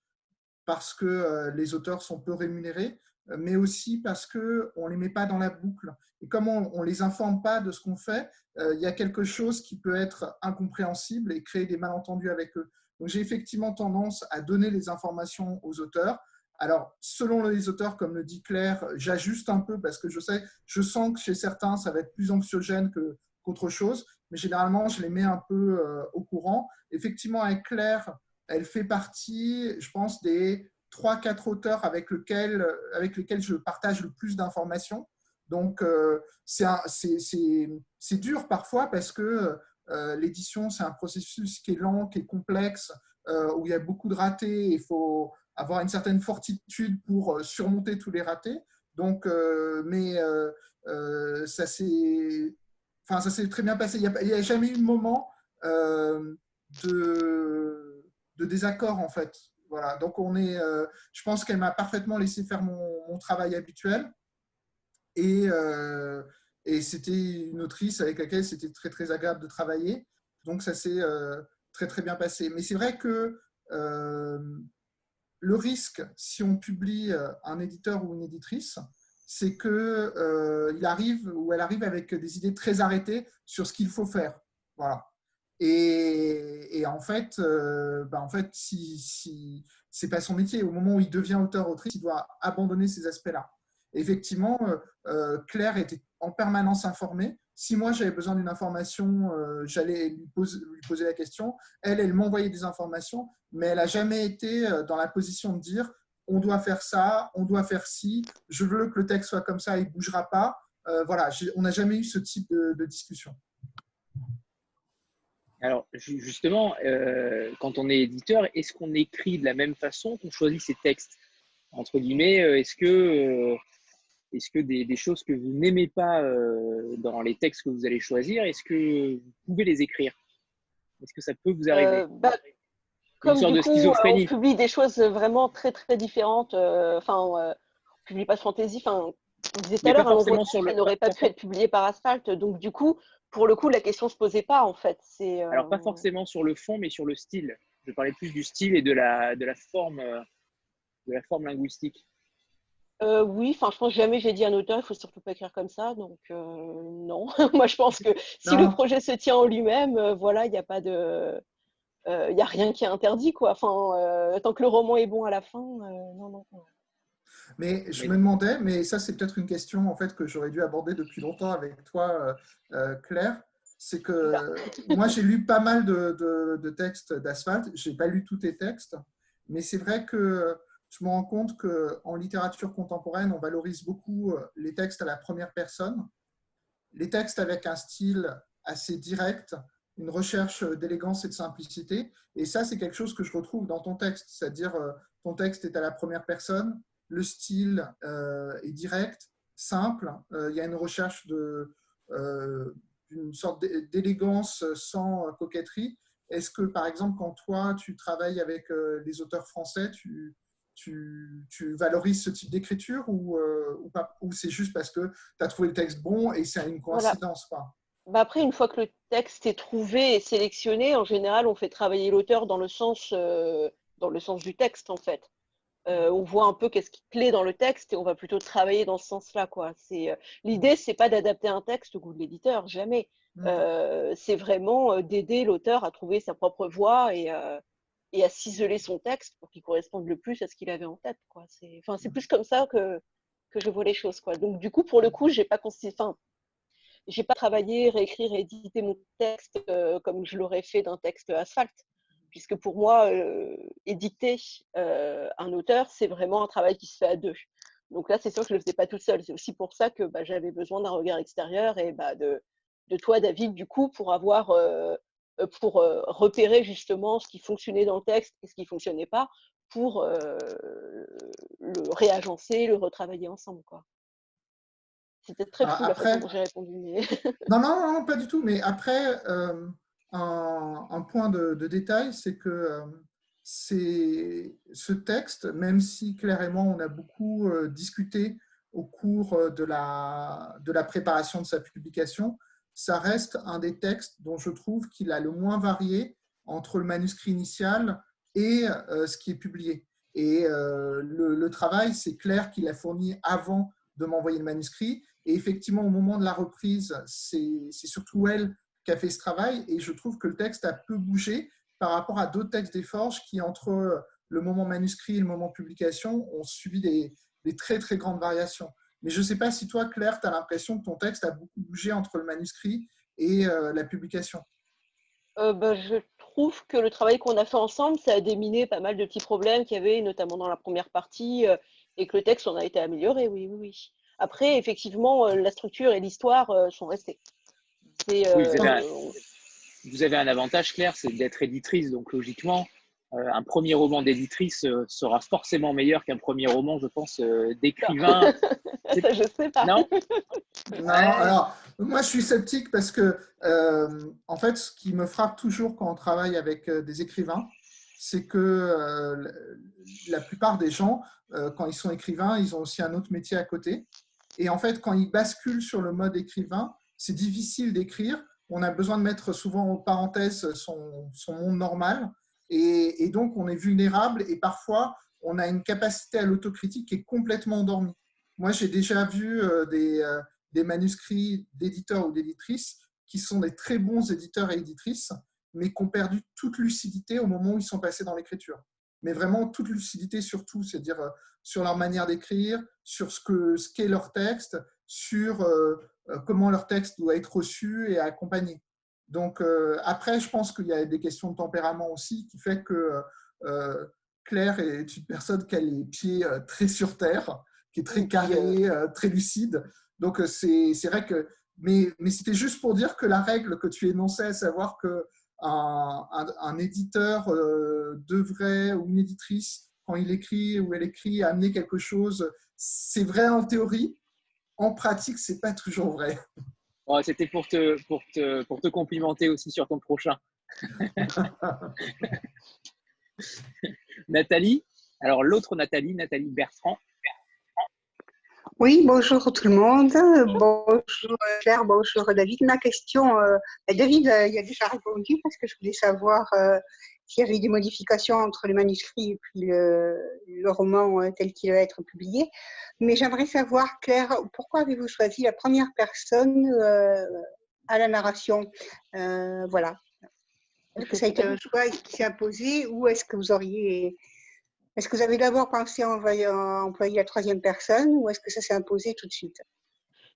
parce que euh, les auteurs sont peu rémunérés, mais aussi parce qu'on ne les met pas dans la boucle. Et comme on ne les informe pas de ce qu'on fait, euh, il y a quelque chose qui peut être incompréhensible et créer des malentendus avec eux. Donc j'ai effectivement tendance à donner les informations aux auteurs. Alors, selon les auteurs, comme le dit Claire, j'ajuste un peu parce que je sais, je sens que chez certains, ça va être plus anxiogène qu'autre chose, mais généralement, je les mets un peu euh, au courant. Effectivement, avec Claire, elle fait partie, je pense, des trois, quatre auteurs avec, lequel, avec lesquels je partage le plus d'informations. Donc, euh, c'est dur parfois parce que euh, l'édition, c'est un processus qui est lent, qui est complexe, euh, où il y a beaucoup de ratés. Il faut avoir une certaine fortitude pour surmonter tous les ratés. Donc, mais ça s'est enfin, très bien passé. Il n'y a, a, jamais eu de moment de, de désaccord, en fait. Voilà, donc on est, euh, je pense qu'elle m'a parfaitement laissé faire mon, travail habituel. Et, euh, et c'était une autrice avec laquelle c'était très très agréable de travailler. Donc ça s'est euh, très très bien passé. Mais c'est vrai que le risque, si on publie un éditeur ou une éditrice, c'est qu'il arrive ou elle arrive avec des idées très arrêtées sur ce qu'il faut faire. Voilà. Et, en fait, euh, bah en fait, si, si c'est pas son métier, au moment où il devient auteur-autrice, il doit abandonner ces aspects-là. Effectivement, euh, euh, Claire était en permanence informée. Si moi j'avais besoin d'une information, j'allais lui, lui, poser la question. Elle, elle m'envoyait des informations, mais elle n'a jamais été dans la position de dire on doit faire ça, on doit faire ci, je veux que le texte soit comme ça, il ne bougera pas. voilà, on n'a jamais eu ce type de discussion. Alors, justement, euh, quand on est éditeur, est-ce qu'on écrit de la même façon qu'on choisit ses textes? Entre guillemets, euh, est-ce que, euh, est-ce que des, choses que vous n'aimez pas dans les textes que vous allez choisir, est-ce que vous pouvez les écrire? Est-ce que ça peut vous arriver? Bah, Comme du coup, on publie des choses vraiment très très différentes. Enfin, on publie pas de fantaisie. Enfin, vous disiez tout à l'heure, un n'aurait pas pu être publié par Asphalt. Donc, du coup, pour le coup, la question ne se posait pas, en fait. C'est, Alors, pas euh, forcément sur le fond, mais sur le style. Je parlais plus du style et de la, de la, forme, euh, de la forme linguistique. Euh, oui, enfin, je pense jamais j'ai dit à un auteur, il faut surtout pas écrire comme ça. Donc, non. (laughs) Moi, je pense que si le projet se tient en lui-même, voilà, il n'y a pas de. Il n'y a rien qui est interdit, quoi. Enfin, tant que le roman est bon à la fin, non, non. Mais je me demandais, mais ça c'est peut-être une question en fait que j'aurais dû aborder depuis longtemps avec toi, Claire. C'est que moi j'ai lu pas mal de, de textes d'asphalte. J'ai pas lu tous tes textes, mais c'est vrai que je me rends compte qu'en littérature contemporaine, on valorise beaucoup les textes à la première personne, les textes avec un style assez direct, une recherche d'élégance et de simplicité. Et ça, c'est quelque chose que je retrouve dans ton texte, c'est-à-dire euh, ton texte est à la première personne, le style euh, est direct, simple, euh, il y a une recherche de, d'une sorte d'élégance sans coquetterie. Est-ce que, par exemple, quand toi, tu travailles avec les auteurs français, tu, tu, tu valorises ce type d'écriture ou, ou, ou c'est juste parce que tu as trouvé le texte bon et c'est une coïncidence bah, après, une fois que le texte est trouvé et sélectionné, en général, on fait travailler l'auteur dans le sens, euh, dans le sens du texte, en fait. Euh, on voit un peu qu'est-ce qui plaît dans le texte et on va plutôt travailler dans ce sens-là, quoi. C'est euh, l'idée, c'est pas d'adapter un texte au goût de l'éditeur, jamais. Mmh. c'est vraiment d'aider l'auteur à trouver sa propre voix et, et à ciseler son texte pour qu'il corresponde le plus à ce qu'il avait en tête, quoi. C'est, mmh. plus comme ça que que je vois les choses, quoi. Donc, du coup, pour le coup, j'ai pas j'ai pas travaillé, réécrire et éditer mon texte euh, comme je l'aurais fait d'un texte asphalte. Puisque pour moi, éditer un auteur, c'est vraiment un travail qui se fait à deux. Donc là, c'est sûr que je ne le faisais pas tout seul. C'est aussi pour ça que bah, j'avais besoin d'un regard extérieur et bah, de, de, toi, David, du coup, pour avoir pour repérer justement ce qui fonctionnait dans le texte et ce qui ne fonctionnait pas, pour le réagencer, le retravailler ensemble. Quoi. C'était très cool ah, après, j'ai répondu. non, non, non, pas du tout. Mais après, euh, un, point de, détail, c'est que euh, ce texte, même si clairement on a beaucoup euh, discuté au cours de la, de la préparation de sa publication, ça reste un des textes dont je trouve qu'il a le moins varié entre le manuscrit initial et ce qui est publié. Et le, le, travail, c'est clair qu'il a fourni avant de m'envoyer le manuscrit. Et effectivement, au moment de la reprise, c'est surtout elle qui a fait ce travail. Et je trouve que le texte a peu bougé par rapport à d'autres textes des Forges qui, entre le moment manuscrit et le moment publication, ont subi des, très très grandes variations. Mais je ne sais pas si toi, Claire, tu as l'impression que ton texte a beaucoup bougé entre le manuscrit et euh, la publication. Euh, ben, je trouve que le travail qu'on a fait ensemble, ça a déminé pas mal de petits problèmes qu'il y avait, notamment dans la première partie, euh, et que le texte en a été amélioré, oui, oui, oui. Après, effectivement, la structure et l'histoire sont restées. Euh, vous, avez un, avantage clair, c'est d'être éditrice. Donc, logiquement, un premier roman d'éditrice sera forcément meilleur qu'un premier roman, je pense, d'écrivain. Ça, (laughs) je sais pas. Non, non alors, moi, je suis sceptique parce que, en fait, ce qui me frappe toujours quand on travaille avec des écrivains, c'est que la plupart des gens, quand ils sont écrivains, ils ont aussi un autre métier à côté. Et en fait, quand il bascule sur le mode écrivain, c'est difficile d'écrire. On a besoin de mettre souvent en parenthèse son, monde normal. Et, donc, on est vulnérable et parfois, on a une capacité à l'autocritique qui est complètement endormie. Moi, j'ai déjà vu euh, des, euh, des manuscrits d'éditeurs ou d'éditrices qui sont des très bons éditeurs et éditrices, mais qui ont perdu toute lucidité au moment où ils sont passés dans l'écriture mais vraiment toute lucidité sur tout, c'est-à-dire euh, sur leur manière d'écrire, sur ce qu'est ce qu'est leur texte, sur comment leur texte doit être reçu et accompagné. Donc après, je pense qu'il y a des questions de tempérament aussi qui fait que Claire est une personne qui a les pieds très sur terre, qui est très carré, très lucide. Donc c'est vrai que, mais, mais c'était juste pour dire que la règle que tu énonçais, à savoir que un, éditeur euh, devrait, ou une éditrice, quand il écrit ou elle écrit, amener quelque chose, c'est vrai en théorie. En pratique, c'est pas toujours vrai. (laughs) C'était pour te, pour, te, pour te complimenter aussi sur ton prochain. (laughs) Nathalie, alors l'autre Nathalie, Nathalie Bertrand, oui, bonjour tout le monde. Bonjour Claire, bonjour David. Ma question, euh, David euh, il a déjà répondu parce que je voulais savoir euh, s'il y avait des modifications entre le manuscrit et puis le, roman tel qu'il va être publié. Mais j'aimerais savoir, Claire, pourquoi avez-vous choisi la première personne à la narration? Voilà. Est-ce que ça a été un choix qui s'est imposé ou est-ce que vous auriez Est-ce que vous avez d'abord pensé à employer, la troisième personne ou est-ce que ça s'est imposé tout de suite?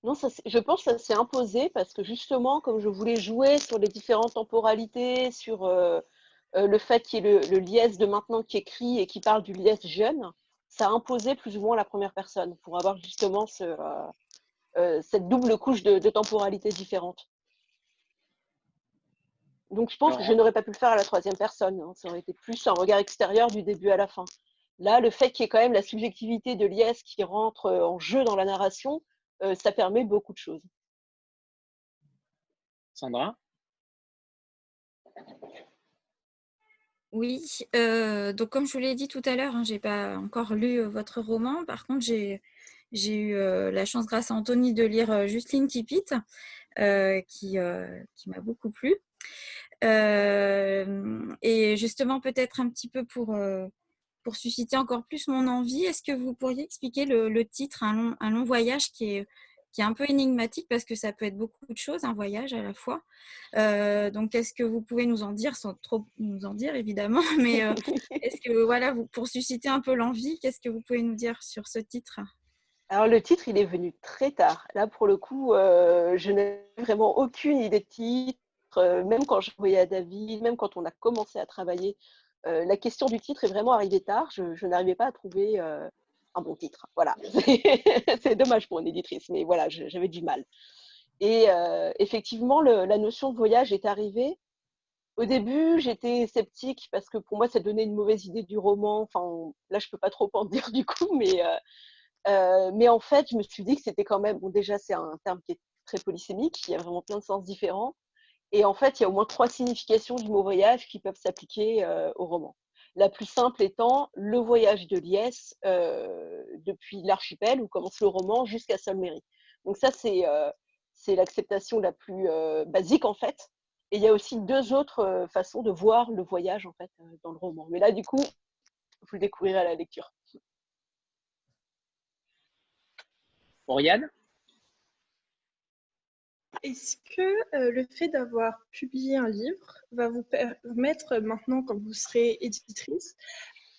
Non, je pense que ça s'est imposé parce que justement, comme je voulais jouer sur les différentes temporalités, sur euh, euh, le fait qu'il y ait le, liesse de maintenant qui écrit et qui parle du liesse jeune, ça a imposé plus ou moins la première personne pour avoir justement ce, euh, cette double couche de, de temporalité différente. Donc je pense que je n'aurais pas pu le faire à la troisième personne. Hein. Ça aurait été plus un regard extérieur du début à la fin. Là, le fait qu'il y ait quand même la subjectivité de l'IS qui rentre euh, en jeu dans la narration, euh, ça permet beaucoup de choses. Sandra? Oui, donc comme je vous l'ai dit tout à l'heure, hein, je n'ai pas encore lu votre roman. Par contre, j'ai eu la chance, grâce à Anthony, de lire Justine Tipit, qui, m'a beaucoup plu. et justement, peut-être un petit peu pour susciter encore plus mon envie, est-ce que vous pourriez expliquer le, titre, un long, voyage qui est, qui est un peu énigmatique parce que ça peut être beaucoup de choses, un voyage à la fois. Euh, donc, est-ce que vous pouvez nous en dire, sans trop nous en dire évidemment, (laughs) mais euh, (laughs) est-ce que, voilà, vous, pour susciter un peu l'envie, qu'est-ce que vous pouvez nous dire sur ce titre? Alors le titre, il est venu très tard. Là, pour le coup, euh, je n'ai vraiment aucune idée de titre. même quand je voyais à David, même quand on a commencé à travailler la question du titre est vraiment arrivée tard. Je, n'arrivais pas à trouver un bon titre. Voilà, (laughs) c'est dommage pour une éditrice, mais voilà, j'avais du mal. Et euh, effectivement, la notion de voyage est arrivée. Au début, j'étais sceptique parce que pour moi, ça donnait une mauvaise idée du roman. Enfin, là, je peux pas trop en (laughs) dire du coup, mais, mais en fait, je me suis dit que c'était quand même, bon, déjà, c'est un terme qui est très polysémique, il y a vraiment plein de sens différents. Et en fait, il y a au moins trois significations du mot voyage qui peuvent s'appliquer euh, au roman. La plus simple étant le voyage de Liès euh, depuis l'archipel où commence le roman jusqu'à Solmery. Donc ça, c'est euh, l'acceptation la plus basique en fait. Et il y a aussi deux autres façons de voir le voyage en fait dans le roman. Mais là, du coup, vous le découvrirez à la lecture. Oriane? Est-ce que euh, le fait d'avoir publié un livre va vous permettre maintenant, quand vous serez éditrice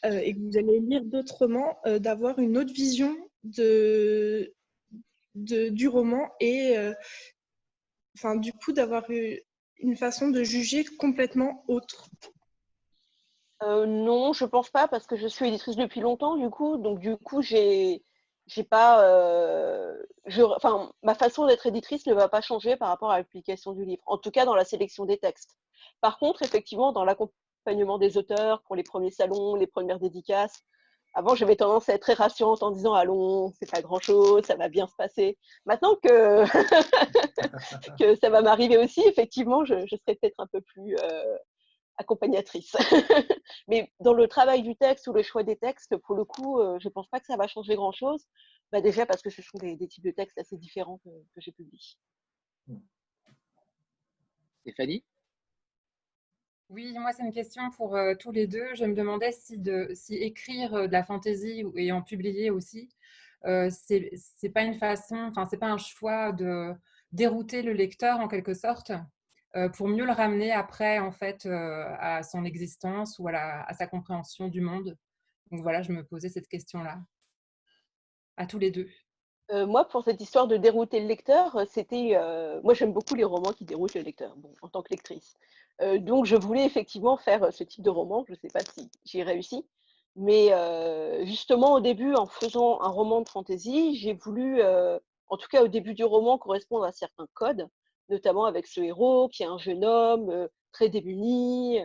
euh, et que vous allez lire d'autres romans, euh, d'avoir une autre vision du roman et enfin, du coup d'avoir une façon de juger complètement autre? Non, je pense pas parce que je suis éditrice depuis longtemps du coup, donc du coup j'ai j'ai pas, euh, ma façon d'être éditrice ne va pas changer par rapport à l'application du livre, en tout cas dans la sélection des textes. Par contre, effectivement, dans l'accompagnement des auteurs pour les premiers salons, les premières dédicaces, avant, j'avais tendance à être très rassurante en disant allons, c'est pas grand chose, ça va bien se passer. Maintenant que, (laughs) que ça va m'arriver aussi, effectivement, je, je serai peut-être un peu plus euh, accompagnatrice. (laughs) Mais dans le travail du texte ou le choix des textes, pour le coup, euh, je ne pense pas que ça va changer grand-chose. Bah déjà parce que ce sont des, types de textes assez différents que, j'ai publiés. Stéphanie? Oui, moi, c'est une question pour euh, tous les deux. Je me demandais si, de, si écrire euh, de la fantaisie et en publier aussi, euh, c'est pas une façon, enfin, c'est pas un choix de dérouter le lecteur en quelque sorte pour mieux le ramener après en fait euh, à son existence ou à, sa compréhension du monde. Donc voilà, je me posais cette question-là à tous les deux. Euh, moi, pour cette histoire de dérouter le lecteur, c'était. moi, j'aime beaucoup les romans qui déroutent le lecteur, bon, en tant que lectrice. donc, je voulais effectivement faire ce type de roman. Je ne sais pas si j'y réussi. Mais justement, au début, en faisant un roman de fantasy, j'ai voulu, en tout cas au début du roman, correspondre à certains codes notamment avec ce héros qui est un jeune homme euh, très démuni,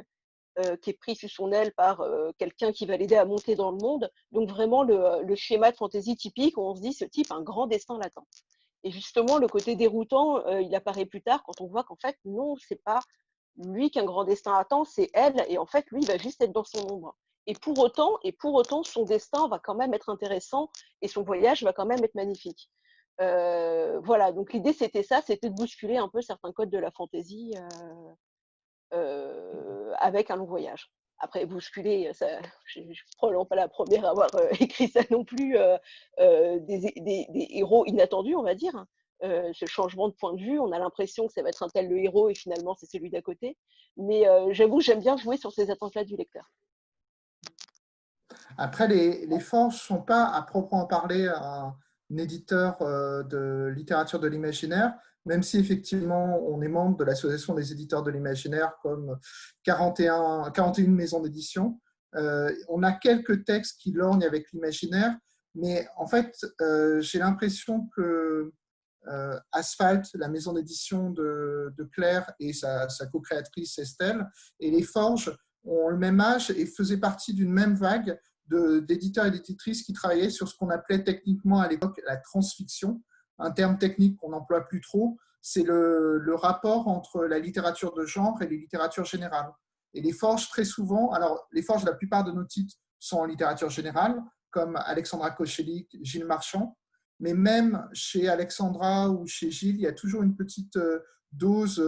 euh, qui est pris sous son aile par euh, quelqu'un qui va l'aider à monter dans le monde. Donc vraiment le, schéma de fantaisie typique où on se dit ce type un grand destin latent. Et justement, le côté déroutant, il apparaît plus tard quand on voit qu'en fait, non, c'est pas lui qui a un grand destin attend, c'est elle. Et en fait, lui, il va juste être dans son ombre. Et pour autant, et pour autant, son destin va quand même être intéressant et son voyage va quand même être magnifique. Euh, voilà, donc l'idée c'était ça, c'était de bousculer un peu certains codes de la fantaisie euh, euh, avec un long voyage. Après, bousculer, ça, je ne suis probablement pas la première à avoir (laughs) écrit ça non plus, des, héros inattendus, on va dire. Hein. ce changement de point de vue, on a l'impression que ça va être un tel le héros et finalement c'est celui d'à côté. Mais j'avoue, j'aime bien jouer sur ces attentes-là du lecteur. Après, les, les forges ne sont pas à proprement parler un, éditeur de littérature de l'imaginaire, même si effectivement on est membre de l'association des éditeurs de l'imaginaire comme 41, 41 maisons d'édition. on a quelques textes qui lorgnent avec l'imaginaire, mais en fait, j'ai l'impression que euh, Asphalt, la maison d'édition de, Claire et sa, co-créatrice Estelle, et les Forges ont le même âge et faisaient partie d'une même vague d'éditeurs et d'éditrices qui travaillaient sur ce qu'on appelait techniquement à l'époque la transfiction, un terme technique qu'on n'emploie plus trop. C'est le, rapport entre la littérature de genre et les littératures générales. Et les forges, très souvent, alors les forges, la plupart de nos titres sont en littérature générale, comme Alexandra Kochelik, Gilles Marchand, mais même chez Alexandra ou chez Gilles, il y a toujours une petite euh, dose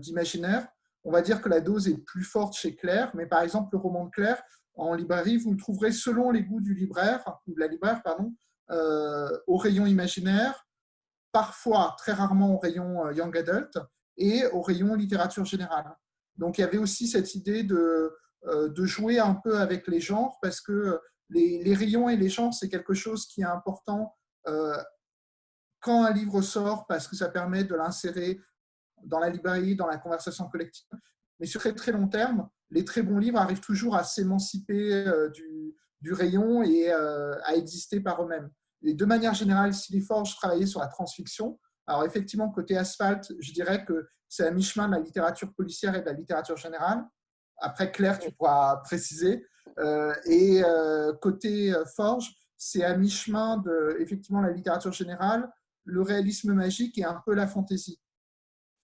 d'imaginaire. On va dire que la dose est plus forte chez Claire, mais par exemple, le roman de Claire, en librairie, vous le trouverez selon les goûts du libraire, ou de la libraire, pardon, euh, au rayon imaginaire, parfois, très rarement au rayon euh, young adult, et au rayon littérature générale. Donc il y avait aussi cette idée de, de jouer un peu avec les genres, parce que les, rayons et les genres, c'est quelque chose qui est important euh, quand un livre sort, parce que ça permet de l'insérer dans la librairie, dans la conversation collective. Mais sur très très long terme, les très bons livres arrivent toujours à s'émanciper euh, du, rayon et euh, à exister par eux-mêmes. Et de manière générale, si les forges travaillaient sur la transfiction, alors effectivement, côté asphalte, je dirais que c'est à mi-chemin de la littérature policière et de la littérature générale. Après, Claire, tu pourras préciser. et côté forge, c'est à mi-chemin de effectivement la littérature générale, le réalisme magique et un peu la fantaisie.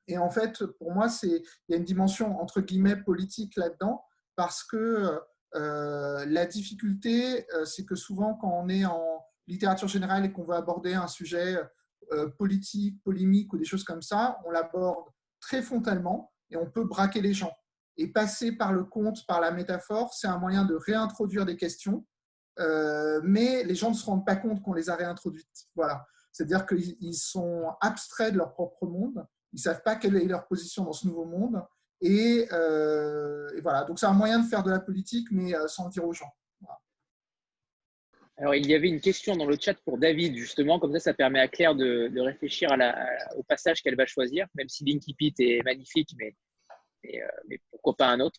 Et en fait, pour moi, il y a une dimension entre guillemets politique là-dedans parce que euh, la difficulté, euh, c'est que souvent quand on est en littérature générale et qu'on veut aborder un sujet euh, politique, polémique ou des choses comme ça, on l'aborde très frontalement et on peut braquer les gens. Et passer par le conte, par la métaphore, c'est un moyen de réintroduire des questions euh, mais les gens ne se rendent pas compte qu'on les a réintroduites. Voilà. C'est-à-dire qu'ils sont abstraits de leur propre monde, ils ne savent pas quelle est leur position dans ce nouveau monde. Et, euh, voilà, donc c'est un moyen de faire de la politique, mais euh, sans dire aux gens. Alors, il y avait une question dans le chat pour David, justement, comme ça, ça permet à Claire de, réfléchir à la, au passage qu'elle va choisir, même si Linky Pit est magnifique, mais, mais pourquoi pas un autre.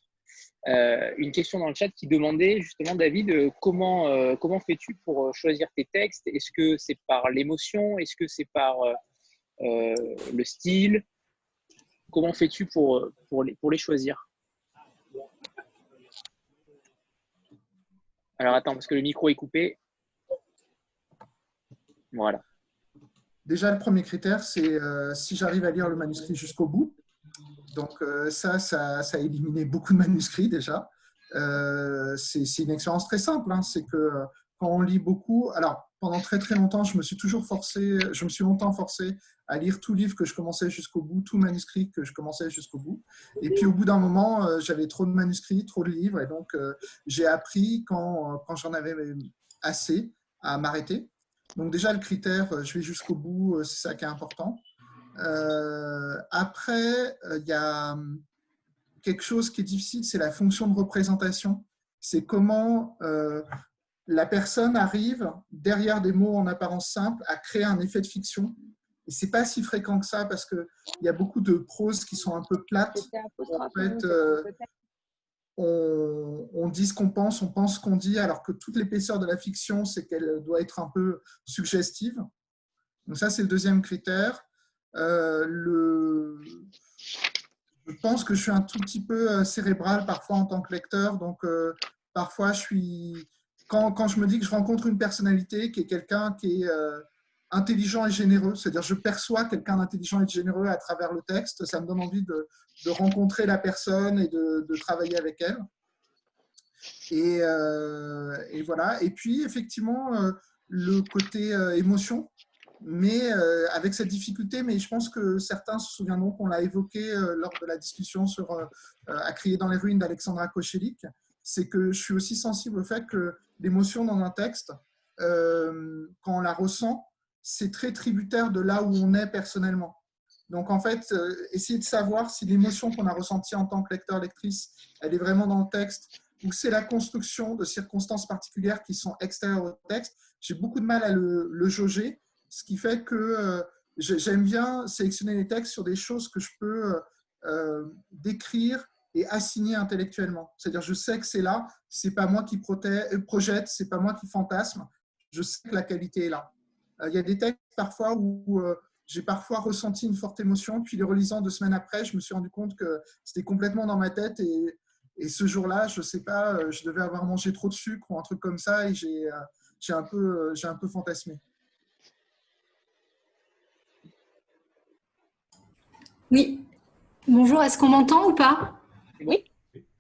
Euh, une question dans le chat qui demandait justement, David, euh, comment, euh, comment fais-tu pour choisir tes textes? Est-ce que c'est par l'émotion? Est-ce que c'est par le style Comment fais-tu pour, pour, les, pour les choisir? Alors attends, parce que le micro est coupé. Voilà. Déjà, le premier critère, c'est si j'arrive à lire le manuscrit jusqu'au bout. Donc euh, ça, ça, a éliminé beaucoup de manuscrits déjà. Euh, c'est une expérience très simple. Hein. C'est que euh, quand on lit beaucoup, alors pendant très très longtemps, je me suis toujours forcé, je me suis longtemps forcé à lire tout livre que je commençais jusqu'au bout, tout manuscrit que je commençais jusqu'au bout. Et puis au bout d'un moment, j'avais trop de manuscrits, trop de livres, et donc j'ai appris quand, quand j'en avais assez à m'arrêter. Donc déjà le critère, je vais jusqu'au bout, c'est ça qui est important. Euh, après, euh, il y a hum, quelque chose qui est difficile, c'est la fonction de représentation. C'est comment euh, la personne arrive, derrière des mots en apparence simples, à créer un effet de fiction. Et c'est pas si fréquent que ça parce qu'il y a beaucoup de proses qui sont un peu plates. En fait, on, on, dit ce qu'on pense, on pense ce qu'on dit, alors que toute l'épaisseur de la fiction, c'est qu'elle doit être un peu suggestive. Donc ça, c'est le deuxième critère. Euh, le... Je pense que je suis un tout petit peu euh, cérébral parfois en tant que lecteur, donc euh, parfois je suis quand, je me dis que je rencontre une personnalité qui est quelqu'un qui est intelligent et généreux, c'est-à-dire je perçois quelqu'un d'intelligent et de généreux à travers le texte, ça me donne envie de, rencontrer la personne et de, travailler avec elle. Et, et, voilà. Et puis effectivement, le côté émotion, mais euh, avec cette difficulté, mais je pense que certains se souviendront qu'on l'a évoqué euh, lors de la discussion sur euh, À crier dans les ruines d'Alexandra Kochelik, c'est que je suis aussi sensible au fait que l'émotion dans un texte, quand on la ressent, c'est très tributaire de là où on est personnellement. Donc en fait, essayer de savoir si l'émotion qu'on a ressentie en tant que lecteur, lectrice, elle est vraiment dans le texte où c'est la construction de circonstances particulières qui sont extérieures au texte, j'ai beaucoup de mal à le, le, jauger, ce qui fait que j'aime bien sélectionner les textes sur des choses que je peux décrire et assigner intellectuellement. C'est-à-dire, je sais que c'est là, c'est pas moi qui projette, c'est pas moi qui fantasme, je sais que la qualité est là. Il y a des textes parfois où j'ai parfois ressenti une forte émotion, puis les relisant deux semaines après, je me suis rendu compte que c'était complètement dans ma tête et, et ce jour-là, je sais pas, euh, je devais avoir mangé trop de sucre ou un truc comme ça et j'ai euh, un, euh, un peu fantasmé. Oui. Bonjour, est-ce qu'on m'entend ou pas? Oui.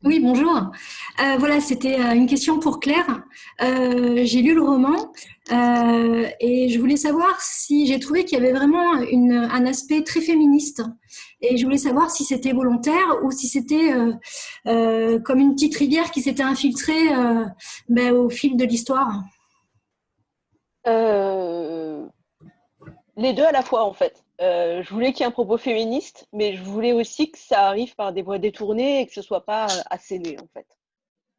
Oui, bonjour. Euh, voilà, c'était euh, une question pour Claire. Euh, j'ai lu le roman et je voulais savoir si j'ai trouvé qu'il y avait vraiment un aspect très féministe. Et je voulais savoir si c'était volontaire ou si c'était comme une petite rivière qui s'était infiltrée ben, au fil de l'histoire. les deux à la fois, en fait. Euh, je voulais qu'il y ait un propos féministe, mais je voulais aussi que ça arrive par des voies détournées et que ce soit pas euh, asséné, en fait.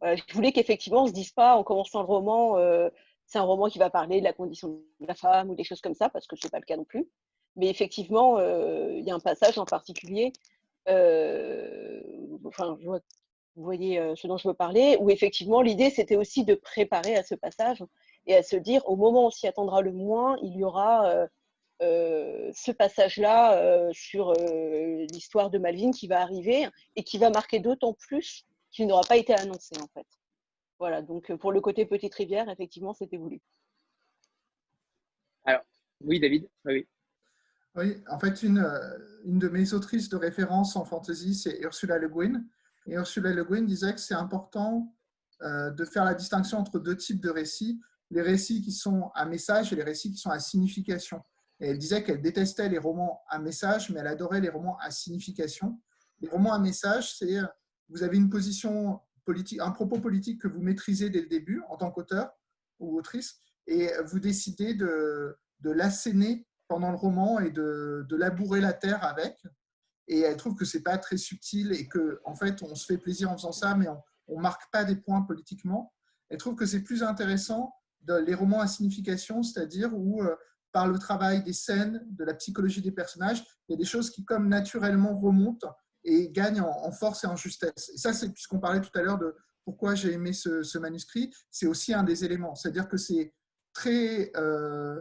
je voulais qu'effectivement, on se dise pas en commençant le roman, euh, c'est un roman qui va parler de la condition de la femme ou des choses comme ça, parce que ce n'est pas le cas non plus. Mais effectivement, il y a un passage en particulier, enfin, vous voyez ce dont je veux parler, où effectivement, l'idée, c'était aussi de préparer à ce passage et à se dire, au moment où on s'y attendra le moins, il y aura euh, ce passage-là euh, sur euh, l'histoire de Malvin qui va arriver et qui va marquer d'autant plus qu'il n'aura pas été annoncé en fait. Voilà, donc pour le côté Petite Rivière, effectivement, c'était voulu. Alors, oui, David Oui. Oui, en fait, une, une de mes autrices de référence en fantasy, c'est Ursula Le Guin. Et Ursula Le Guin disait que c'est important de faire la distinction entre deux types de récits, les récits qui sont à message et les récits qui sont à signification. Elle disait qu'elle détestait les romans à message, mais elle adorait les romans à signification. Les romans à message, c'est vous avez une position politique, un propos politique que vous maîtrisez dès le début en tant qu'auteur ou autrice, et vous décidez de, de l'asséner pendant le roman et de, de, labourer la terre avec. Et elle trouve que c'est pas très subtil et que en fait on se fait plaisir en faisant ça, mais on, ne marque pas des points politiquement. Elle trouve que c'est plus intéressant les romans à signification, c'est-à-dire où euh, par le travail des scènes, de la psychologie des personnages, il y a des choses qui, comme naturellement, remontent et gagnent en, force et en justesse. Et ça, c'est puisqu'on parlait tout à l'heure de pourquoi j'ai aimé ce, manuscrit, c'est aussi un des éléments. C'est-à-dire que c'est très euh,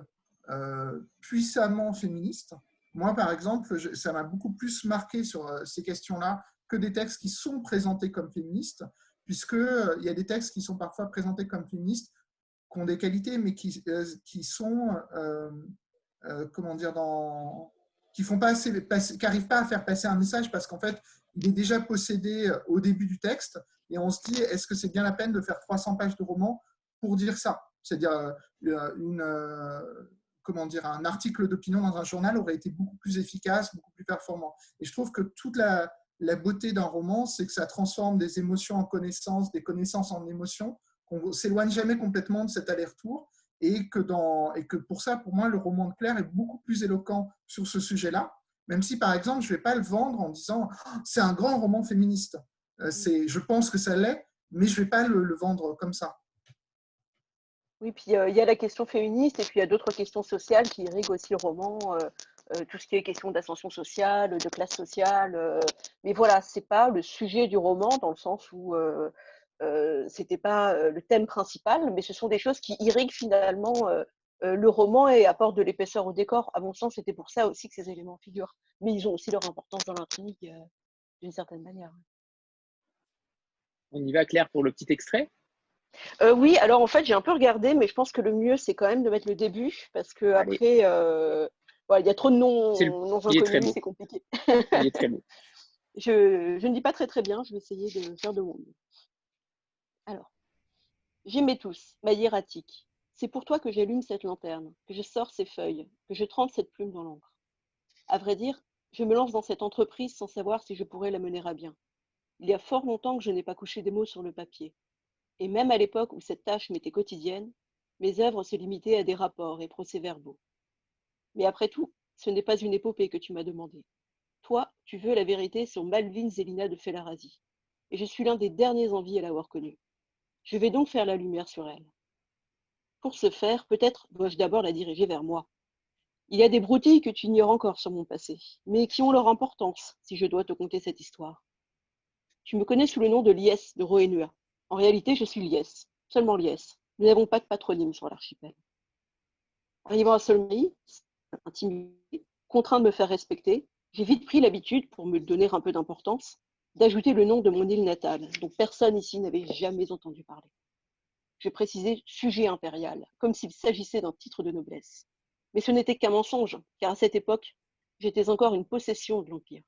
euh, puissamment féministe. Moi, par exemple, ça m'a beaucoup plus marqué sur euh, ces questions-là que des textes qui sont présentés comme féministes, puisqu'il y a des textes qui sont parfois présentés comme féministes des qualités, mais qui, euh, qui sont, euh, euh, comment dire, dans, qui font pas assez, qui n'arrivent pas à faire passer un message parce qu'en fait, il est déjà possédé au début du texte et on se dit, est-ce que c'est bien la peine de faire 300 pages de roman pour dire ça? C'est-à-dire, une, comment dire, un article d'opinion dans un journal aurait été beaucoup plus efficace, beaucoup plus performant. Et je trouve que toute la, la beauté d'un roman, c'est que ça transforme des émotions en connaissances, des connaissances en émotions, qu'on s'éloigne jamais complètement de cet aller-retour et que, pour ça, pour moi, le roman de Claire est beaucoup plus éloquent sur ce sujet-là, même si, par exemple, je ne vais pas le vendre en disant oh, c'est un grand roman féministe. Euh, je pense que ça l'est, mais je ne vais pas le, vendre comme ça. Oui, puis euh, il y a la question féministe et puis il y a d'autres questions sociales qui irriguent aussi le roman. Euh, tout ce qui est question d'ascension sociale, de classe sociale. mais voilà, ce n'est pas le sujet du roman dans le sens où euh, c'était pas euh, le thème principal, mais ce sont des choses qui irriguent finalement euh, le roman et apportent de l'épaisseur au décor. À mon sens, c'était pour ça aussi que ces éléments figurent. Mais ils ont aussi leur importance dans l'intrigue d'une certaine manière. On y va, Claire, pour le petit extrait? Oui, alors en fait, j'ai un peu regardé, mais je pense que le mieux, c'est quand même de mettre le début, parce que après, il y a trop de noms, noms inconnus, c'est compliqué. il est très beau. (laughs) je, je, ne dis pas très très bien, je vais essayer de faire de mon mieux. Alors, j'aimais tous, ma hiératique. C'est pour toi que j'allume cette lanterne, que je sors ces feuilles, que je trempe cette plume dans l'encre. À vrai dire, je me lance dans cette entreprise sans savoir si je pourrais la mener à bien. Il y a fort longtemps que je n'ai pas couché des mots sur le papier. Et même à l'époque où cette tâche m'était quotidienne, mes œuvres se limitaient à des rapports et procès-verbaux. Mais après tout, ce n'est pas une épopée que tu m'as demandé. Toi, tu veux la vérité sur Malvin Zélina de Felarazi. Et je suis l'un des derniers envies à l'avoir connue. Je vais donc faire la lumière sur elle. Pour ce faire, peut-être dois-je d'abord la diriger vers moi. Il y a des broutilles que tu ignores encore sur mon passé, mais qui ont leur importance si je dois te conter cette histoire. Tu me connais sous le nom de Lies de Roenua. En réalité, je suis Lies, seulement Lies. Nous n'avons pas de patronyme sur l'archipel. Arrivant à Solmey, intimidé, contraint de me faire respecter, j'ai vite pris l'habitude, pour me donner un peu d'importance, d'ajouter le nom de mon île natale, dont personne ici n'avait jamais entendu parler. J'ai précisé sujet impérial, comme s'il s'agissait d'un titre de noblesse. Mais ce n'était qu'un mensonge, car à cette époque, j'étais encore une possession de l'Empire.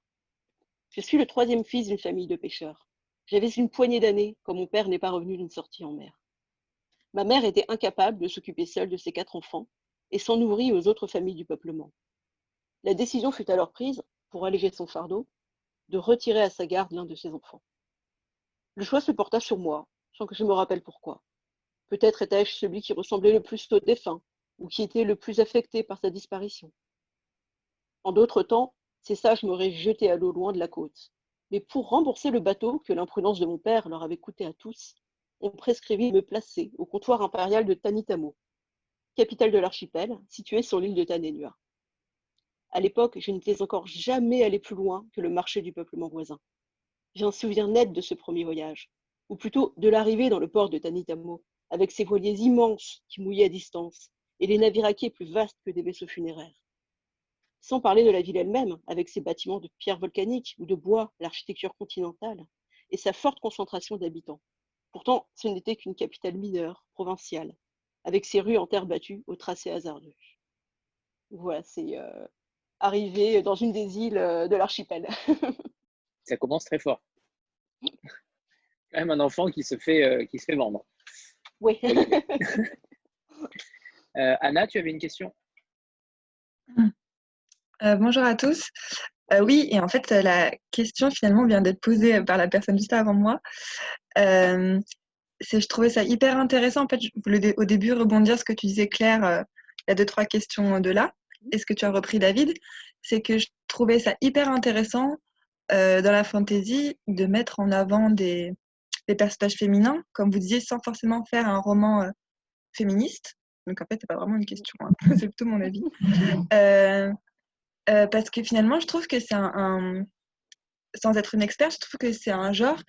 Je suis le troisième fils d'une famille de pêcheurs. J'avais une poignée d'années quand mon père n'est pas revenu d'une sortie en mer. Ma mère était incapable de s'occuper seule de ses quatre enfants et s'en ouvrit aux autres familles du peuplement. La décision fut alors prise, pour alléger son fardeau, de retirer à sa garde l'un de ses enfants. Le choix se porta sur moi, sans que je me rappelle pourquoi. Peut-être étais-je celui qui ressemblait le plus au défunt, ou qui était le plus affecté par sa disparition. En d'autres temps, ces sages m'auraient jeté à l'eau loin de la côte. Mais pour rembourser le bateau que l'imprudence de mon père leur avait coûté à tous, on prescrivit de me placer au comptoir impérial de Tanitamo, capitale de l'archipel, située sur l'île de Tanenua. À l'époque, je n'étais encore jamais allé plus loin que le marché du peuplement voisin. J'ai un souvenir net de ce premier voyage, ou plutôt de l'arrivée dans le port de Tanitamo, avec ses voiliers immenses qui mouillaient à distance, et les navires à quai plus vastes que des vaisseaux funéraires. Sans parler de la ville elle-même, avec ses bâtiments de pierre volcanique ou de bois, l'architecture continentale, et sa forte concentration d'habitants. Pourtant, ce n'était qu'une capitale mineure, provinciale, avec ses rues en terre battue au tracé hasardeux. Voilà, c'est euh, arrivé dans une des îles euh, de l'archipel. (laughs) Ça commence très fort. Quand même un enfant qui se fait, euh, qui se fait vendre. Oui. (laughs) Euh, Anna, tu avais une question? Euh, bonjour à tous. Euh, oui, et en fait, la question finalement vient d'être posée par la personne juste avant moi. Euh, je trouvais ça hyper intéressant. En fait, je voulais au début rebondir ce que tu disais, Claire. il y a deux, trois questions de là. Et ce que tu as repris, David, c'est que je trouvais ça hyper intéressant dans la fantasy de mettre en avant des, des, personnages féminins, comme vous disiez, sans forcément faire un roman féministe. Donc en fait, c'est pas vraiment une question, hein. (laughs) c'est plutôt mon avis. (laughs) Euh, euh, parce que finalement, je trouve que c'est un, sans être une experte, je trouve que c'est un genre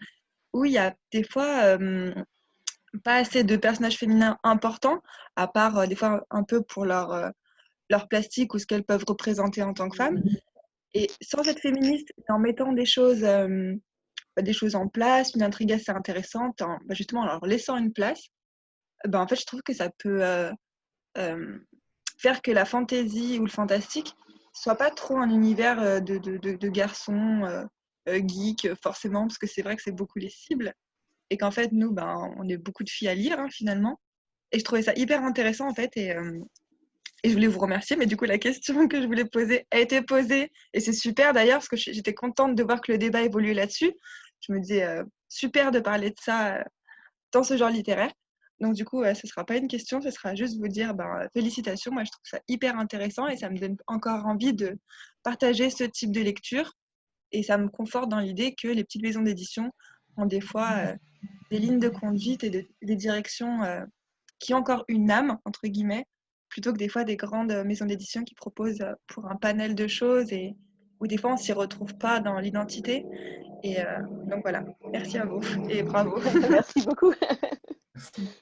où il y a des fois euh, pas assez de personnages féminins importants, à part des fois un peu pour leur, leur plastique ou ce qu'elles peuvent représenter en tant que femmes. Et sans être féministe, en mettant des choses, des choses en place, une intrigue assez intéressante, en, bah, justement en leur laissant une place, ben, en fait, je trouve que ça peut faire que la fantaisie ou le fantastique soit pas trop un univers de, de, de, garçons geeks, forcément, parce que c'est vrai que c'est beaucoup les cibles. Et qu'en fait, nous, ben, on est beaucoup de filles à lire, hein, finalement. Et je trouvais ça hyper intéressant, en fait. Et, et je voulais vous remercier, mais du coup, la question (laughs) que je voulais poser a été posée. Et c'est super d'ailleurs, parce que j'étais contente de voir que le débat évoluait là-dessus. Je me disais, super de parler de ça dans ce genre littéraire. Donc, du coup, ce ne sera pas une question, ce sera juste vous dire ben, félicitations. Moi, je trouve ça hyper intéressant et ça me donne encore envie de partager ce type de lecture. Et ça me conforte dans l'idée que les petites maisons d'édition ont des fois euh, des lignes de conduite et des directions euh, qui ont encore une âme, entre guillemets, plutôt que des fois des grandes maisons d'édition qui proposent euh, pour un panel de choses et où des fois on ne s'y retrouve pas dans l'identité. Et donc voilà, merci à vous (laughs) et bravo. (laughs) merci (laughs) beaucoup.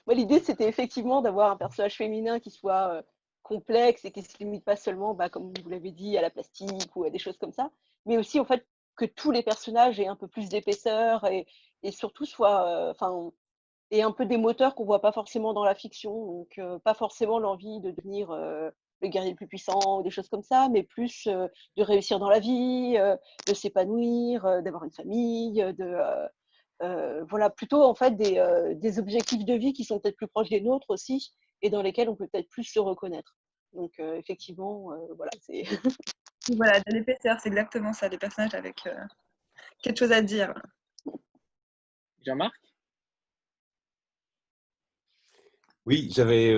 L'idée, c'était effectivement d'avoir un personnage féminin qui soit euh, complexe et qui ne se limite pas seulement, bah, comme vous l'avez dit, à la plastique ou à des choses comme ça, mais aussi en fait que tous les personnages aient un peu plus d'épaisseur et, et, surtout soient, euh, enfin, et un peu des moteurs qu'on voit pas forcément dans la fiction, donc euh, pas forcément l'envie de devenir le guerrier le plus puissant ou des choses comme ça, mais plus de réussir dans la vie, de s'épanouir, d'avoir une famille, de euh, voilà, plutôt en fait euh, des, objectifs de vie qui sont peut-être plus proches des nôtres aussi et dans lesquels on peut peut-être plus se reconnaître. Donc euh, effectivement, voilà, c'est. (laughs) voilà, de l'épaisseur, c'est exactement ça, des personnages avec quelque chose à dire. Jean-Marc? Oui, j'avais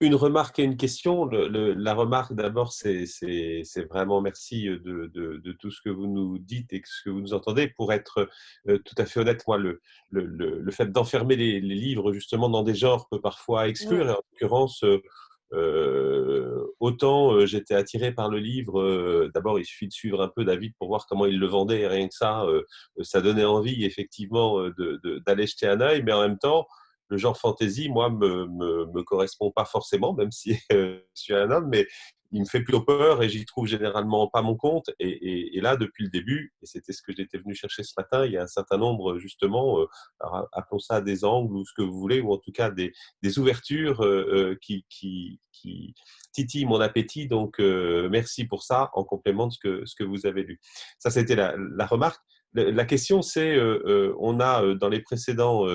une remarque et une question. la remarque d'abord, c'est vraiment merci de, de, tout ce que vous nous dites et ce que vous nous entendez. Pour être euh, tout à fait honnête, moi, le, fait d'enfermer les, livres justement dans des genres peut parfois exclure. en l'occurrence, euh, euh, autant j'étais attiré par le livre. D'abord, il suffit de suivre un peu David pour voir comment il le vendait. Et rien que ça, ça donnait envie effectivement d'aller jeter un œil. Mais en même temps, le genre fantasy, moi, me, me, me correspond pas forcément, même si je suis un homme, mais il me fait plutôt peur et j'y trouve généralement pas mon compte. Et, et, là, depuis le début, et c'était ce que j'étais venu chercher ce matin, il y a un certain nombre, justement, euh, appelons ça des angles ou ce que vous voulez, ou en tout cas des, des ouvertures euh, euh qui, qui, qui, titillent mon appétit. Donc, euh, merci pour ça, en complément de ce que, ce que vous avez lu. Ça, c'était la, la, remarque. La question, c'est, euh, on a dans les précédents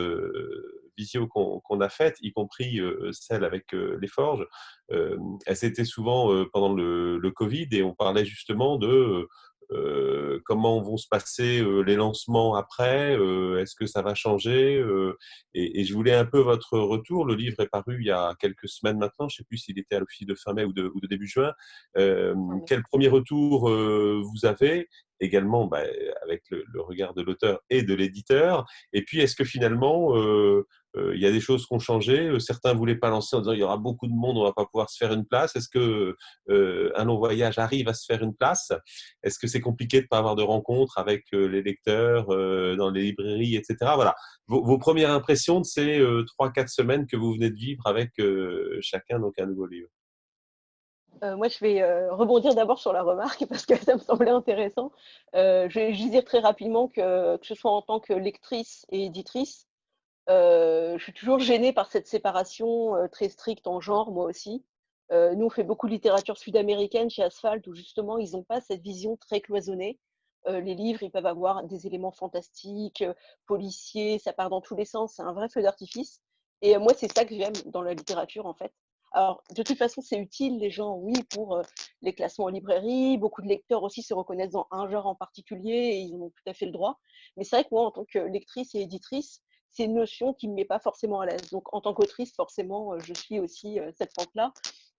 visio qu'on a faites, y compris euh, celle avec euh, les forges, euh, elles étaient souvent pendant le, le, Covid et on parlait justement de comment vont se passer les lancements après, est-ce que ça va changer et, je voulais un peu votre retour. Le livre est paru il y a quelques semaines maintenant, je ne sais plus s'il était à l'office de fin mai ou de, ou de début juin. quel premier retour vous avez également bah, avec le, regard de l'auteur et de l'éditeur Et puis, est-ce que finalement, euh, il y a des choses qui ont changé? Euh, certains ne voulaient pas lancer en disant il y aura beaucoup de monde, on ne va pas pouvoir se faire une place. Est-ce que euh, un long voyage arrive à se faire une place? Est-ce que c'est compliqué de ne pas avoir de rencontres avec les lecteurs dans les librairies, etc. Voilà. Vos, premières impressions de ces trois, quatre semaines que vous venez de vivre avec chacun donc un nouveau livre? Moi, je vais rebondir d'abord sur la remarque (laughs) parce que ça me semblait intéressant. je vais dire très rapidement que, que ce soit en tant que lectrice et éditrice, je suis toujours gênée par cette séparation très stricte en genre, moi aussi. nous, on fait beaucoup de littérature sud-américaine chez Asphalt, où justement, ils n'ont pas cette vision très cloisonnée. les livres, ils peuvent avoir des éléments fantastiques, policiers, ça part dans tous les sens, c'est un vrai feu d'artifice. Et moi, c'est ça que j'aime dans la littérature, en fait. Alors, de toute façon, c'est utile, les gens, oui, pour les classements en librairie. Beaucoup de lecteurs aussi se reconnaissent dans un genre en particulier et ils ont tout à fait le droit. Mais c'est vrai que moi, en tant que lectrice et éditrice, c'est une notion qui ne me met pas forcément à l'aise. Donc, en tant qu'autrice, forcément, je suis aussi cette pente-là.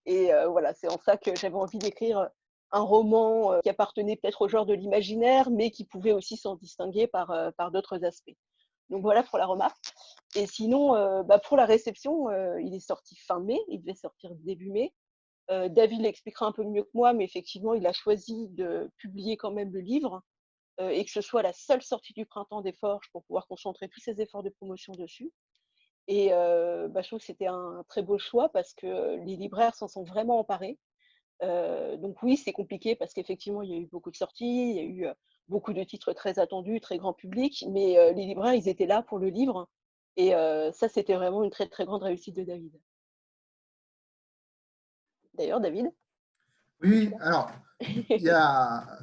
Et voilà, c'est en ça que j'avais envie d'écrire un roman qui appartenait peut-être au genre de l'imaginaire, mais qui pouvait aussi s'en distinguer par d'autres aspects. Donc voilà pour la remarque. Et sinon, bah pour la réception, il est sorti fin mai, il devait sortir début mai. David l'expliquera un peu mieux que moi, mais effectivement, il a choisi de publier quand même le livre euh, et que ce soit la seule sortie du printemps des forges pour pouvoir concentrer tous ses efforts de promotion dessus. Et euh, bah, je trouve que c'était un très beau choix parce que les libraires s'en sont vraiment emparés. Euh, donc oui, c'est compliqué parce qu'effectivement, il y a eu beaucoup de sorties, il y a eu beaucoup de titres très attendus, très grand public, mais les libraires, ils étaient là pour le livre. Et ça, c'était vraiment une très très grande réussite de David. D'ailleurs, David? Oui, alors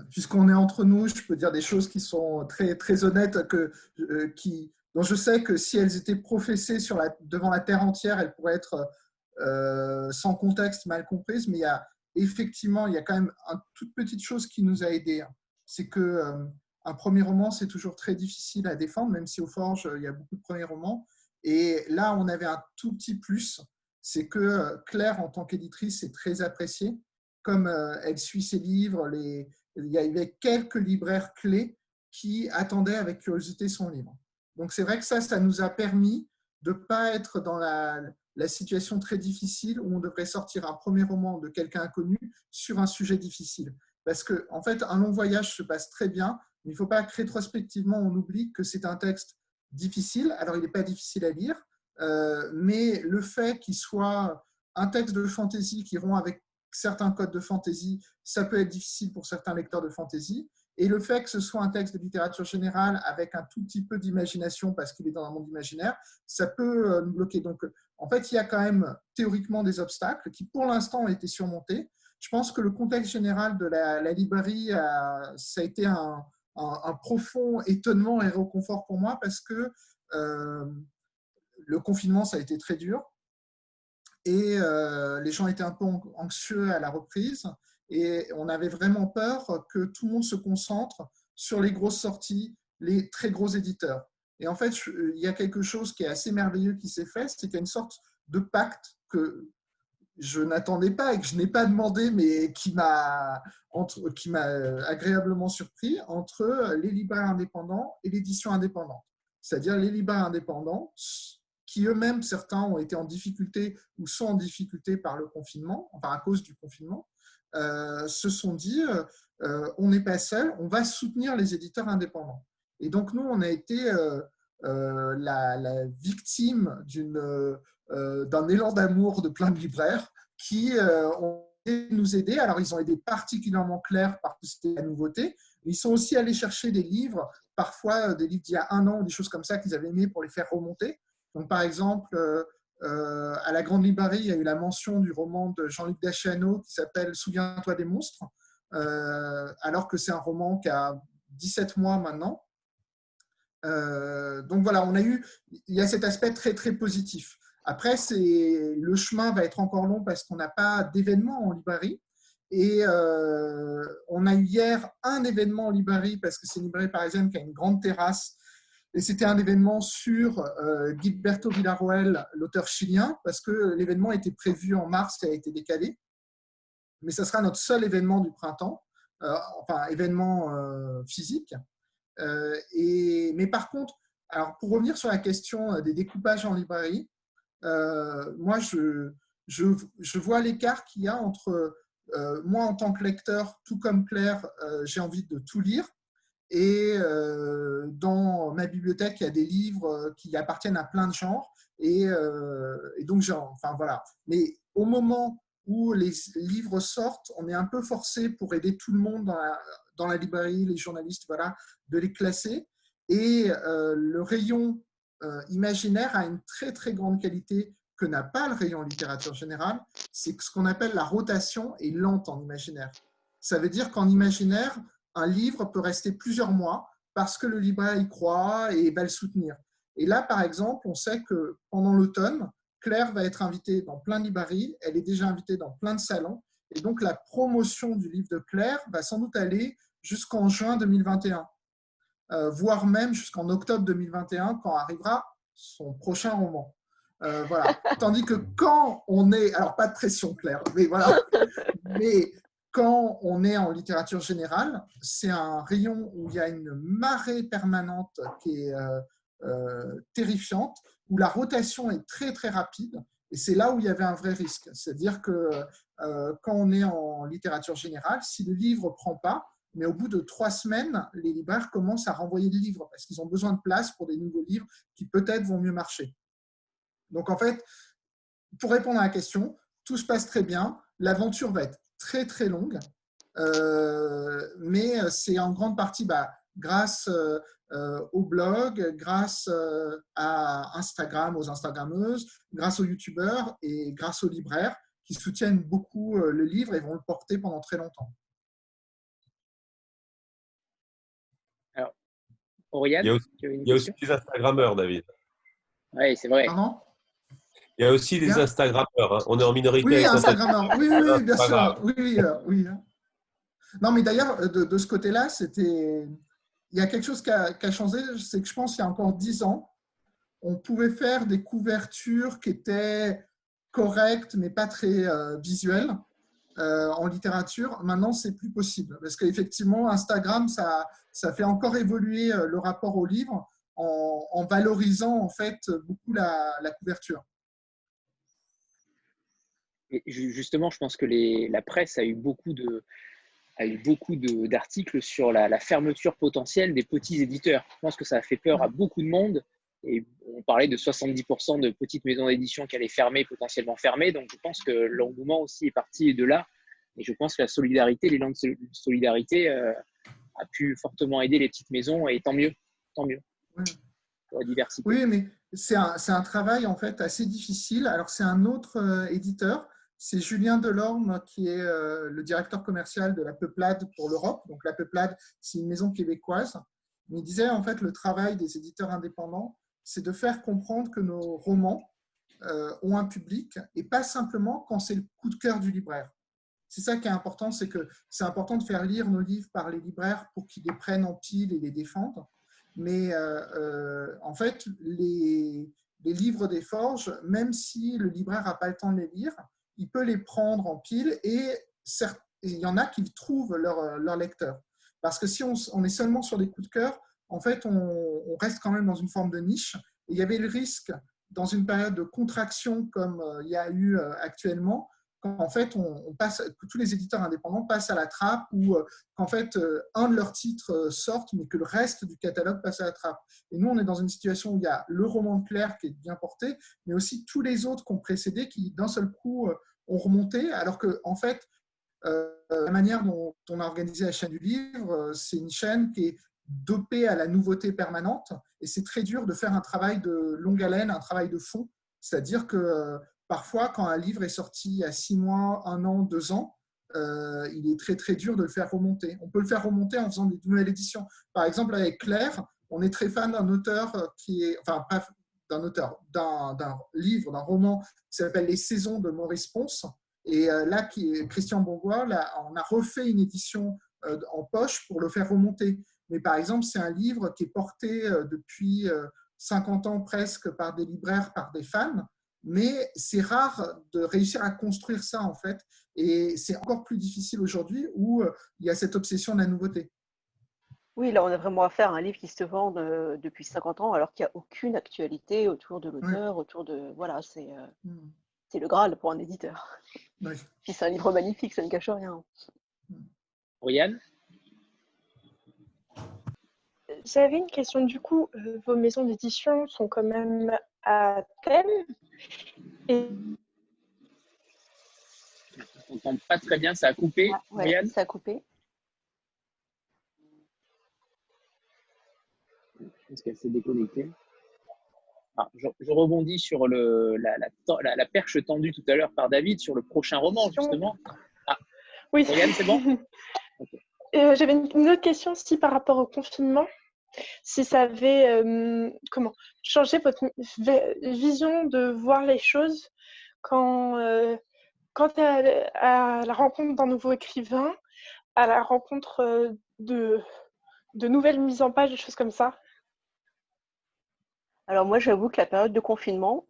puisqu'on est entre nous, je peux dire des choses qui sont très, très honnêtes, que, euh, qui, dont je sais que si elles étaient professées devant la terre entière, elles pourraient être euh, sans contexte, mal comprises. Mais il y a, effectivement, il y a quand même une toute petite chose qui nous a aidés. Hein. C'est que euh, un premier roman, c'est toujours très difficile à défendre, même si au Forge, il y a beaucoup de premiers romans. Et là, on avait un tout petit plus, c'est que Claire, en tant qu'éditrice, est très appréciée comme euh, elle suit ses livres, il y avait quelques libraires clés qui attendaient avec curiosité son livre. Donc c'est vrai que ça, ça nous a permis de ne pas être dans la, la, situation très difficile où on devrait sortir un premier roman de quelqu'un inconnu sur un sujet difficile. Parce que en fait, un long voyage se passe très bien, mais il ne faut pas que rétrospectivement on oublie que c'est un texte difficile. Alors il n'est pas difficile à lire, euh, mais le fait qu'il soit un texte de fantaisie qui rompt avec certains codes de fantaisie, ça peut être difficile pour certains lecteurs de fantaisie. Et le fait que ce soit un texte de littérature générale avec un tout petit peu d'imagination parce qu'il est dans un monde imaginaire, ça peut euh, nous bloquer. Donc, en fait, il y a quand même théoriquement des obstacles qui, pour l'instant, ont été surmontés. Je pense que le contexte général de la, librairie, ça a été un, profond étonnement et réconfort pour moi parce que euh, le confinement, ça a été très dur et euh, les gens étaient un peu anxieux à la reprise et on avait vraiment peur que tout le monde se concentre sur les grosses sorties, les très gros éditeurs. Et en fait, il y a quelque chose qui est assez merveilleux qui s'est fait, c'est qu'il y a une sorte de pacte que je n'attendais pas et que je n'ai pas demandé, mais qui m'a agréablement surpris, entre les libraires indépendants et l'édition indépendante. C'est-à-dire les libraires indépendants, qui eux-mêmes, certains ont été en difficulté ou sont en difficulté par le confinement, enfin à cause du confinement, euh, se sont dit, euh, on n'est pas seul, on va soutenir les éditeurs indépendants. Et donc nous, on a été euh, la, victime d'un élan d'amour de plein de libraires qui ont nous aider. Alors, ils ont été particulièrement clairs par qui est la nouveauté. Ils sont aussi allés chercher des livres, parfois des livres d'il y a un an, des choses comme ça qu'ils avaient aimé pour les faire remonter. Donc, par exemple, euh, à la Grande Librairie, il y a eu la mention du roman de Jean-Luc Dachiano qui s'appelle Souviens-toi des monstres, euh, alors que c'est un roman qui a 17 mois maintenant. Euh, donc voilà, on a eu, il y a cet aspect très très positif. Après, le chemin va être encore long parce qu'on n'a pas d'événement en librairie. Et on a eu hier un événement en librairie parce que c'est une librairie parisienne qui a une grande terrasse et c'était un événement sur euh, Gilberto Villarroel, l'auteur chilien, parce que l'événement était prévu en mars et a été décalé. Mais ce sera notre seul événement du printemps, euh, enfin événement euh, physique. et, mais par contre, alors pour revenir sur la question des découpages en librairie, moi je, je, je vois l'écart qu'il y a entre moi en tant que lecteur, tout comme Claire, j'ai envie de tout lire et euh, dans ma bibliothèque, il y a des livres euh, qui appartiennent à plein de genres. Et, euh, donc, genre, enfin voilà. Mais au moment où les livres sortent, on est un peu forcé pour aider tout le monde dans la, dans la librairie, les journalistes, voilà, de les classer. Et le rayon imaginaire a une très très grande qualité que n'a pas le rayon littérature générale, c'est ce qu'on appelle la rotation est lente en imaginaire. Ça veut dire qu'en imaginaire, un livre peut rester plusieurs mois parce que le libraire y croit et va le soutenir. Et là, par exemple, on sait que pendant l'automne, Claire va être invitée dans plein de librairies, elle est déjà invitée dans plein de salons, et donc la promotion du livre de Claire va sans doute aller jusqu'en juin 2021, euh, voire même jusqu'en octobre 2021, quand arrivera son prochain roman. Euh, voilà. (laughs) Tandis que quand on est, alors pas de pression Claire, mais voilà, (laughs) mais quand on est en littérature générale, c'est un rayon où il y a une marée permanente qui est euh, euh, terrifiante, où la rotation est très très rapide. Et c'est là où il y avait un vrai risque. C'est-à-dire que euh, quand on est en littérature générale, si le livre ne prend pas, mais au bout de trois semaines, les libraires commencent à renvoyer le livre parce qu'ils ont besoin de place pour des nouveaux livres qui peut-être vont mieux marcher. Donc en fait, pour répondre à la question, tout se passe très bien. L'aventure va être très très longue, euh, mais c'est en grande partie bah, grâce euh, au blog, grâce euh, à Instagram, aux Instagrammeuses, grâce aux YouTubeurs et grâce aux libraires qui soutiennent beaucoup le livre et vont le porter pendant très longtemps. Oriane, il y a aussi, des Instagrammeurs, David. Oui, c'est vrai. Il y a aussi des Instagrammeurs. Hein. On est en minorité. Oui, Instagrammeurs. Oui, oui, bien sûr. Oui, oui, euh, oui. Hein. Non, mais d'ailleurs, euh, de, ce côté-là, c'était. Il y a quelque chose qui a, changé. C'est que je pense qu'il y a encore dix ans, on pouvait faire des couvertures qui étaient correctes, mais pas très euh, visuelles en littérature. Maintenant, c'est plus possible parce qu'effectivement, Instagram, ça, ça fait encore évoluer le rapport au livre en, valorisant en fait beaucoup la couverture justement, je pense que la presse a eu beaucoup de, a eu beaucoup d'articles sur la, fermeture potentielle des petits éditeurs. Je pense que ça a fait peur à beaucoup de monde. Et on parlait de 70% de petites maisons d'édition qui allaient fermer, potentiellement fermer. Donc je pense que l'engouement aussi est parti de là. Et je pense que la solidarité, l'élan de solidarité euh, a pu fortement aider les petites maisons. Et tant mieux, tant mieux. Pour la diversité. Oui, mais c'est un, un, travail en fait assez difficile. Alors c'est un autre euh, éditeur c'est Julien Delorme qui est euh, le directeur commercial de la Peuplade pour l'Europe. Donc la Peuplade, c'est une maison québécoise. Il disait en fait le travail des éditeurs indépendants, c'est de faire comprendre que nos romans euh, ont un public et pas simplement quand c'est le coup de cœur du libraire. C'est ça qui est important, c'est que c'est important de faire lire nos livres par les libraires pour qu'ils les prennent en pile et les défendent. Mais euh, en fait, les, livres des forges, même si le libraire n'a pas le temps de les lire, il peut les prendre en pile et il y en a qui trouvent leur, leur lecteur. Parce que si on, on, est seulement sur des coups de cœur, en fait, on, reste quand même dans une forme de niche. Et il y avait le risque, dans une période de contraction comme il y a eu actuellement, qu'en fait, que tous les éditeurs indépendants passent à la trappe ou euh, qu'en fait, euh, un de leurs titres euh, sorte, mais que le reste du catalogue passe à la trappe. Et nous, on est dans une situation où il y a le roman de Claire qui est bien porté, mais aussi tous les autres qui ont précédé qui, d'un seul coup, ont remonté, alors que, en fait, la manière dont on a organisé la chaîne du livre, c'est une chaîne qui est dopée à la nouveauté permanente, et c'est très dur de faire un travail de longue haleine, un travail de fond. C'est-à-dire que Parfois, quand un livre est sorti a six mois, un an, deux ans, euh, il est très très dur de le faire remonter. On peut le faire remonter en faisant des nouvelles éditions. Par exemple, avec Claire, on est très fan d'un auteur qui est, enfin, pas d'un auteur, d'un livre, d'un roman qui s'appelle Les Saisons de Maurice Ponce. Et euh, là, Christian Bongois, on a refait une édition euh, en poche pour le faire remonter. Mais par exemple, c'est un livre qui est porté depuis 50 ans presque par des libraires, par des fans mais c'est rare de réussir à construire ça en fait. Et c'est encore plus difficile aujourd'hui où euh, il y a cette obsession de la nouveauté. Oui, là on a vraiment affaire à un livre qui se vend euh, depuis 50 ans alors qu'il n'y a aucune actualité autour de l'auteur, autour de... Voilà, c'est euh, hmm. c'est le Graal pour un éditeur. Oui. (laughs) Puis c'est un livre magnifique, ça ne cache rien. Oriane J'avais une question du coup. vos maisons d'édition sont quand même à thème et... On n'entend pas très bien, ça a coupé. Ah, ça a coupé. Est-ce qu'elle s'est déconnectée? Ah, je, rebondis sur le, la, la, perche tendue tout à l'heure par David sur le prochain roman, justement. Ah. Oui. c'est bon? (laughs) Euh, J'avais une autre question aussi par rapport au confinement si ça avait comment changé votre vision de voir les choses quand, quand à, la rencontre d'un nouveau écrivain, à la rencontre de, de nouvelles mises en page, des choses comme ça? Alors moi, j'avoue que la période de confinement,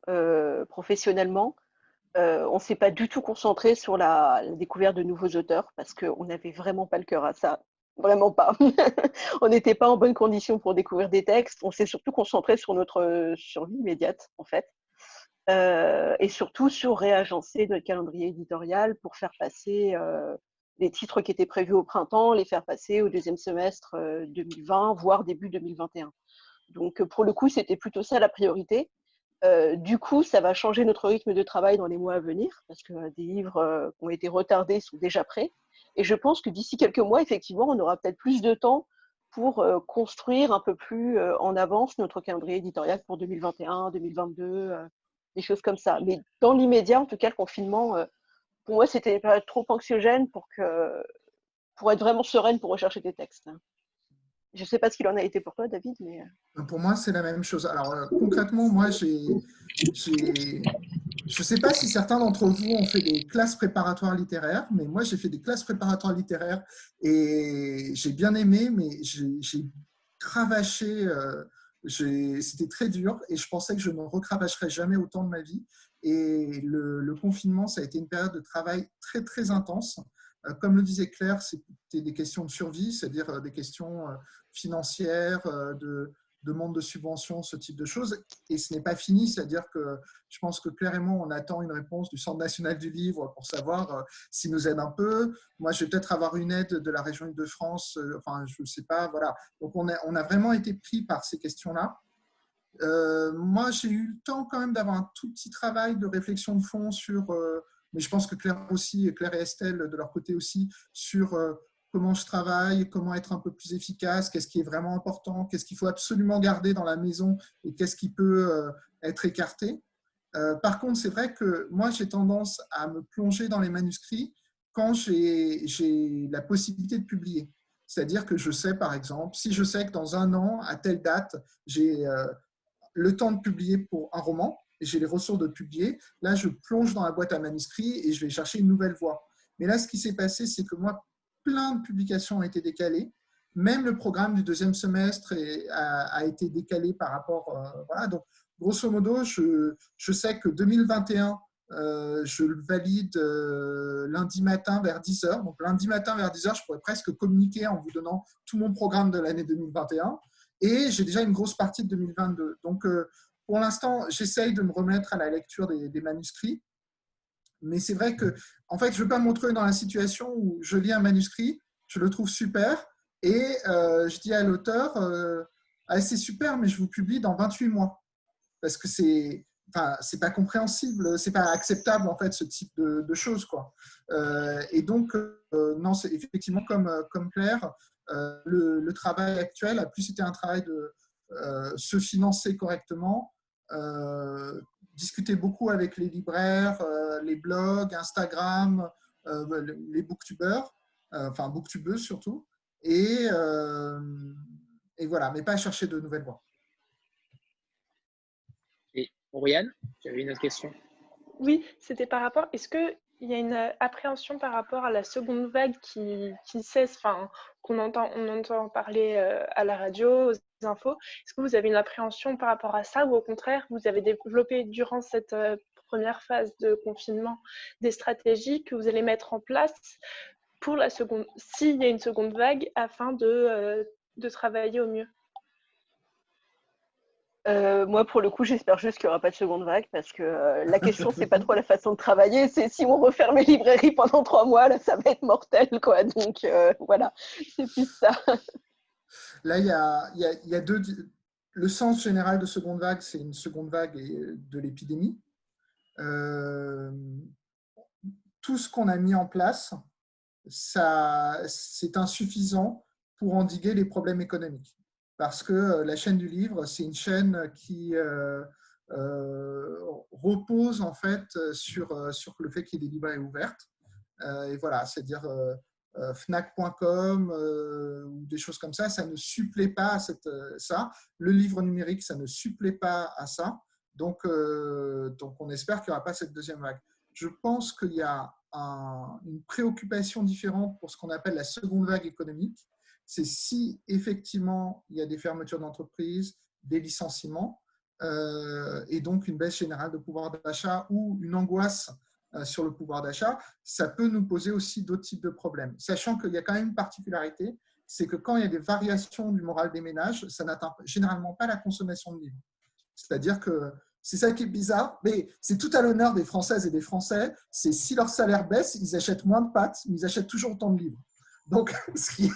professionnellement, on ne s'est pas du tout concentré sur la, la, découverte de nouveaux auteurs parce qu'on n'avait vraiment pas le cœur à ça vraiment pas. (laughs) on n'était pas en bonne condition pour découvrir des textes. On s'est surtout concentré sur notre survie immédiate, en fait. Euh, et surtout sur réagencer notre calendrier éditorial pour faire passer euh, les titres qui étaient prévus au printemps, les faire passer au deuxième semestre 2020, euh, voire début 2021. Donc, pour le coup, c'était plutôt ça la priorité. du coup, ça va changer notre rythme de travail dans les mois à venir, parce que des livres qui ont été retardés sont déjà prêts. Et je pense que d'ici quelques mois, effectivement, on aura peut-être plus de temps pour euh, construire un peu plus euh, en avance notre calendrier éditorial pour 2021, 2022, euh, des choses comme ça. Mais dans l'immédiat, en tout cas, le confinement, pour moi, c'était trop anxiogène pour, que, pour être vraiment sereine pour rechercher des textes. Je ne sais pas ce qu'il en a été pour toi, David, mais... Pour moi, c'est la même chose. Alors, concrètement, moi, j'ai je ne sais pas si certains d'entre vous ont fait des classes préparatoires littéraires, mais moi j'ai fait des classes préparatoires littéraires et j'ai bien aimé, mais j'ai cravaché. Euh, c'était très dur et je pensais que je ne recravacherais jamais autant de ma vie. Et le, confinement, ça a été une période de travail très très intense. Euh, comme le disait Claire, c'était des questions de survie, c'est-à-dire euh, des questions financières, de, demande de subvention, ce type de choses. Et ce n'est pas fini, c'est-à-dire que je pense que clairement, on attend une réponse du Centre national du livre pour savoir euh, s'il nous aide un peu. Moi, je vais peut-être avoir une aide de la région de france euh, enfin, je ne sais pas, voilà. Donc, on a, vraiment été pris par ces questions-là. Euh, moi, j'ai eu le temps quand même d'avoir un tout petit travail de réflexion de fond sur, mais je pense que Claire aussi, Claire et Estelle de leur côté aussi, sur comment je travaille, comment être un peu plus efficace, qu'est-ce qui est vraiment important, qu'est-ce qu'il faut absolument garder dans la maison et qu'est-ce qui peut euh, être écarté. Euh, par contre, c'est vrai que moi, j'ai tendance à me plonger dans les manuscrits quand j'ai la possibilité de publier. C'est-à-dire que je sais, par exemple, si je sais que dans un an, à telle date, j'ai euh, le temps de publier pour un roman, j'ai les ressources de publier, là, je plonge dans la boîte à manuscrits et je vais chercher une nouvelle voie. Mais là, ce qui s'est passé, c'est que moi, plein de publications ont été décalées. Même le programme du deuxième semestre a, été décalé par rapport. Euh, voilà. Donc, grosso modo, je, je, sais que 2021 je le valide lundi matin vers 10h. Donc lundi matin vers 10h, je pourrais presque communiquer en vous donnant tout mon programme de l'année 2021. Et j'ai déjà une grosse partie de 2022. Donc pour l'instant, j'essaye de me remettre à la lecture des, manuscrits. Mais c'est vrai que, en fait, je ne veux pas me retrouver dans la situation où je lis un manuscrit, je le trouve super, et je dis à l'auteur, ah, c'est super, mais je vous publie dans 28 mois. Parce que c'est enfin, pas compréhensible, c'est pas acceptable en fait ce type de, choses quoi. Euh, et donc euh, non, c'est effectivement comme comme Claire, euh, le, travail actuel a plus été un travail de se financer correctement, discuter beaucoup avec les libraires, les blogs, Instagram, les booktubeurs, enfin booktubeuses surtout, et et voilà, mais pas chercher de nouvelles voies. Oriane, tu avais une autre question? Oui, c'était par rapport. Est-ce qu'il y a une euh, appréhension par rapport à la seconde vague qui, cesse, enfin, qu'on entend, on entend parler euh, à la radio, aux infos. Est-ce que vous avez une appréhension par rapport à ça ou au contraire, vous avez développé durant cette euh, première phase de confinement des stratégies que vous allez mettre en place pour la seconde, s'il y a une seconde vague, afin de, de travailler au mieux? Euh, moi, pour le coup, j'espère juste qu'il n'y aura pas de seconde vague parce que euh, la question, c'est pas trop la façon de travailler. C'est si on referme les librairies pendant trois mois, là, ça va être mortel, quoi. Donc euh, voilà, c'est plus ça. Là, il y a, y a, deux. Le sens général de seconde vague, c'est une seconde vague de l'épidémie. tout ce qu'on a mis en place, c'est insuffisant pour endiguer les problèmes économiques parce que euh, la chaîne du livre, c'est une chaîne qui euh, euh, repose en fait sur, sur le fait qu'il y ait des librairies ouvertes. et voilà, c'est-à-dire Fnac.com ou des choses comme ça, ça ne supplée pas à cette, ça. Le livre numérique, ça ne supplée pas à ça. Donc, donc on espère qu'il n'y aura pas cette deuxième vague. Je pense qu'il y a une préoccupation différente pour ce qu'on appelle la seconde vague économique c'est si effectivement il y a des fermetures d'entreprises, des licenciements, euh, et donc une baisse générale de pouvoir d'achat ou une angoisse euh, sur le pouvoir d'achat, ça peut nous poser aussi d'autres types de problèmes. Sachant qu'il y a quand même une particularité, c'est que quand il y a des variations du moral des ménages, ça n'atteint généralement pas la consommation de livres. C'est-à-dire que c'est ça qui est bizarre, mais c'est tout à l'honneur des Françaises et des Français, c'est si leur salaire baisse, ils achètent moins de pâtes, mais ils achètent toujours autant de livres. Donc, (laughs) ce qui,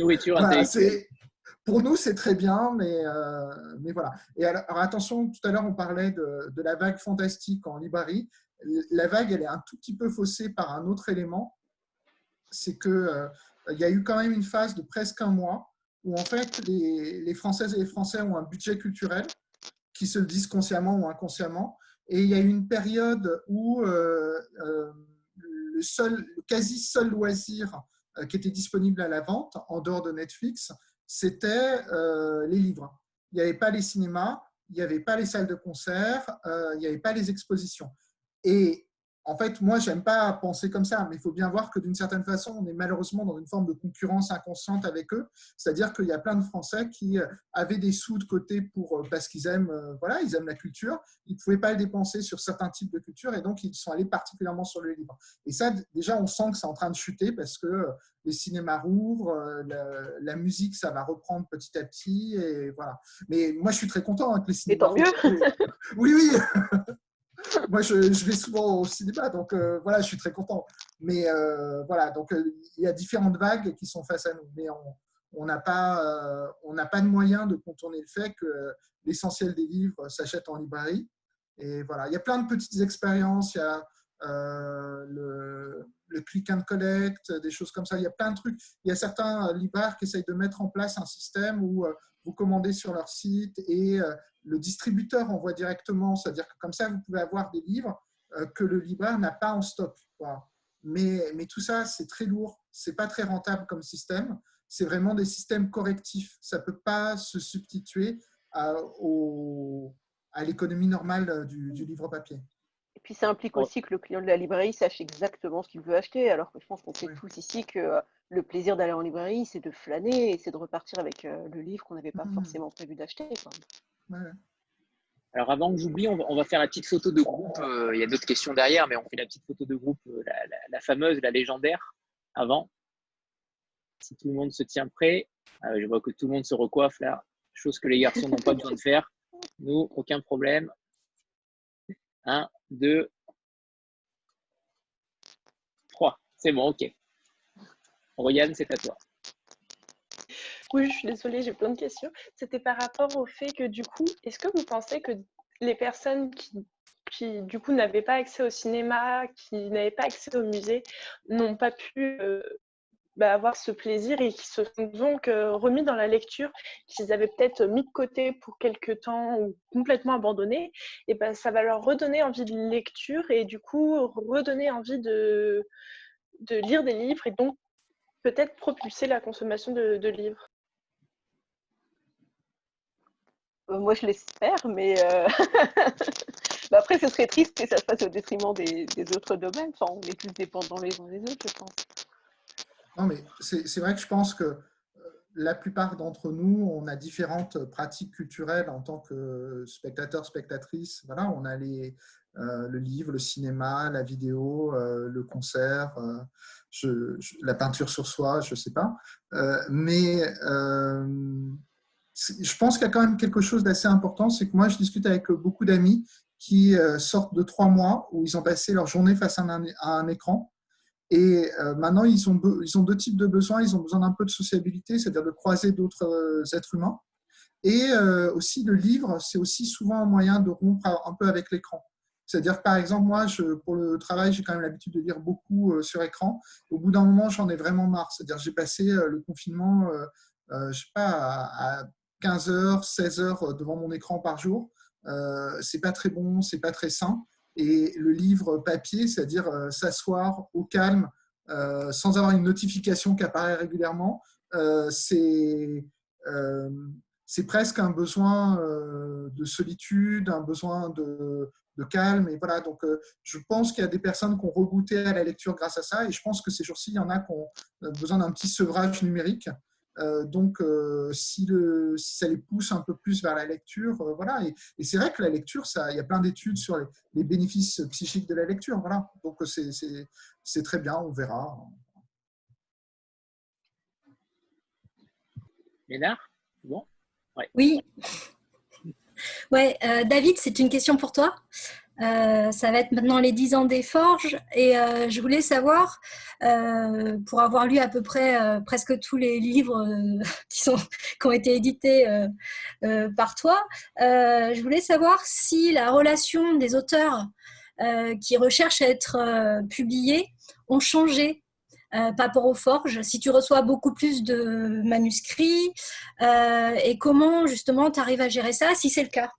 Nourriture Pour nous, c'est très bien, mais, euh, mais voilà. Et alors, attention, tout à l'heure, on parlait de, de, la vague fantastique en librairie. La vague, elle est un tout petit peu faussée par un autre élément. C'est qu'il euh, il y a eu quand même une phase de presque un mois où, en fait, les, les Françaises et les Français ont un budget culturel qui se le disent consciemment ou inconsciemment. Et il y a eu une période où euh, le, seul, le quasi seul loisir euh, qui était disponible à la vente en dehors de Netflix, c'était euh, les livres. Il n'y avait pas les cinémas, il n'y avait pas les salles de concert, euh, il n'y avait pas les expositions. Et en fait, moi, j'aime pas penser comme ça, mais il faut bien voir que d'une certaine façon, on est malheureusement dans une forme de concurrence inconsciente avec eux. C'est-à-dire qu'il y a plein de Français qui euh, avaient des sous de côté pour euh, parce qu'ils aiment, euh, voilà, ils aiment la culture. Ils ne pouvaient pas le dépenser sur certains types de culture et donc ils sont allés particulièrement sur le livre. Et ça, déjà, on sent que c'est en train de chuter parce que les cinémas rouvrent, la, musique, ça va reprendre petit à petit et voilà. Mais moi, je suis très content hein, que les cinémas. Et tant mieux. (laughs) oui, oui. (laughs) Moi, je, vais souvent au cinéma, donc euh, voilà, je suis très content. Mais euh, voilà, donc euh, il y a différentes vagues qui sont face à nous, mais on n'a pas, on pas de moyen de contourner le fait que l'essentiel des livres s'achètent en librairie. Et voilà, il y a plein de petites expériences. Il y a le, le, click and collect, des choses comme ça. Il y a plein de trucs. Il y a certains libraires qui essayent de mettre en place un système où vous commandez sur leur site et le distributeur envoie directement, c'est-à-dire que comme ça, vous pouvez avoir des livres euh, que le libraire n'a pas en stock. Mais, mais tout ça, c'est très lourd, c'est pas très rentable comme système. C'est vraiment des systèmes correctifs. Ça ne peut pas se substituer à, à l'économie normale du, livre papier. Et puis ça implique aussi que le client de la librairie sache exactement ce qu'il veut acheter, alors que je pense qu'on sait tous ici que euh, le plaisir d'aller en librairie, c'est de flâner et c'est de repartir avec euh, le livre qu'on n'avait pas mmh. forcément prévu d'acheter. Alors avant que j'oublie, on, va faire la petite photo de groupe. il y a d'autres questions derrière, mais on fait la petite photo de groupe, la, fameuse, la légendaire, avant. Si tout le monde se tient prêt, je vois que tout le monde se recoiffe là, chose que les garçons n'ont pas besoin de faire. Nous, aucun problème. Un, deux, trois. C'est bon, ok. Royane, c'est à toi. Oui, je suis désolée, j'ai plein de questions. C'était par rapport au fait que du coup, est-ce que vous pensez que les personnes qui, qui du coup n'avaient pas accès au cinéma, qui n'avaient pas accès au musée, n'ont pas pu euh, bah, avoir ce plaisir et qui se sont donc euh, remis dans la lecture, qu'ils avaient peut-être mis de côté pour quelques temps ou complètement abandonné, et ben ça va leur redonner envie de lecture et du coup redonner envie de, de lire des livres et donc peut-être propulser la consommation de livres. Euh, moi, je l'espère, mais euh, (laughs) bah, après, ce serait triste que ça se passe au détriment des, autres domaines. Enfin, on est plus dépendants les uns des autres, je pense. Non, mais c'est vrai que je pense que euh, la plupart d'entre nous, on a différentes pratiques culturelles en tant que spectateur, spectatrice. Voilà, on a les, le livre, le cinéma, la vidéo, le concert, la peinture sur soi, je ne sais pas. mais je pense qu'il y a quand même quelque chose d'assez important, c'est que moi, je discute avec beaucoup d'amis qui euh, sortent de trois mois où ils ont passé leur journée face à un, écran. Et euh, maintenant, ils ont, deux types de besoins. Ils ont besoin d'un peu de sociabilité, c'est-à-dire de croiser d'autres euh, êtres humains. Et aussi, le livre, c'est aussi souvent un moyen de rompre un peu avec l'écran. C'est-à-dire par exemple, moi, je, pour le travail, j'ai quand même l'habitude de lire beaucoup sur écran. Au bout d'un moment, j'en ai vraiment marre. C'est-à-dire j'ai passé le confinement, je ne sais pas, à, 15 heures, 16 heures devant mon écran par jour. Euh, c'est pas très bon, c'est pas très sain. Et le livre papier, c'est-à-dire euh, s'asseoir au calme, euh, sans avoir une notification qui apparaît régulièrement, euh, c'est c'est presque un besoin de solitude, un besoin de, de calme. Et voilà, donc je pense qu'il y a des personnes qui ont rebooté à la lecture grâce à ça. Et je pense que ces jours-ci, il y en a qui ont besoin d'un petit sevrage numérique. Euh, donc, euh, si, le, si, ça les pousse un peu plus vers la lecture, euh, voilà. Et, c'est vrai que la lecture, ça, il y a plein d'études sur les, bénéfices psychiques de la lecture, voilà. Donc, c'est très bien, on verra. Ménard, bon? Oui. Ouais, David, c'est une question pour toi. Euh, ça va être maintenant les 10 ans des forges et euh, je voulais savoir, euh, pour avoir lu à peu près presque tous les livres (laughs) qui, qui ont été édités par toi, je voulais savoir si la relation des auteurs qui recherchent à être publiés ont changé par rapport aux forges, si tu reçois beaucoup plus de manuscrits et comment justement tu arrives à gérer ça, si c'est le cas?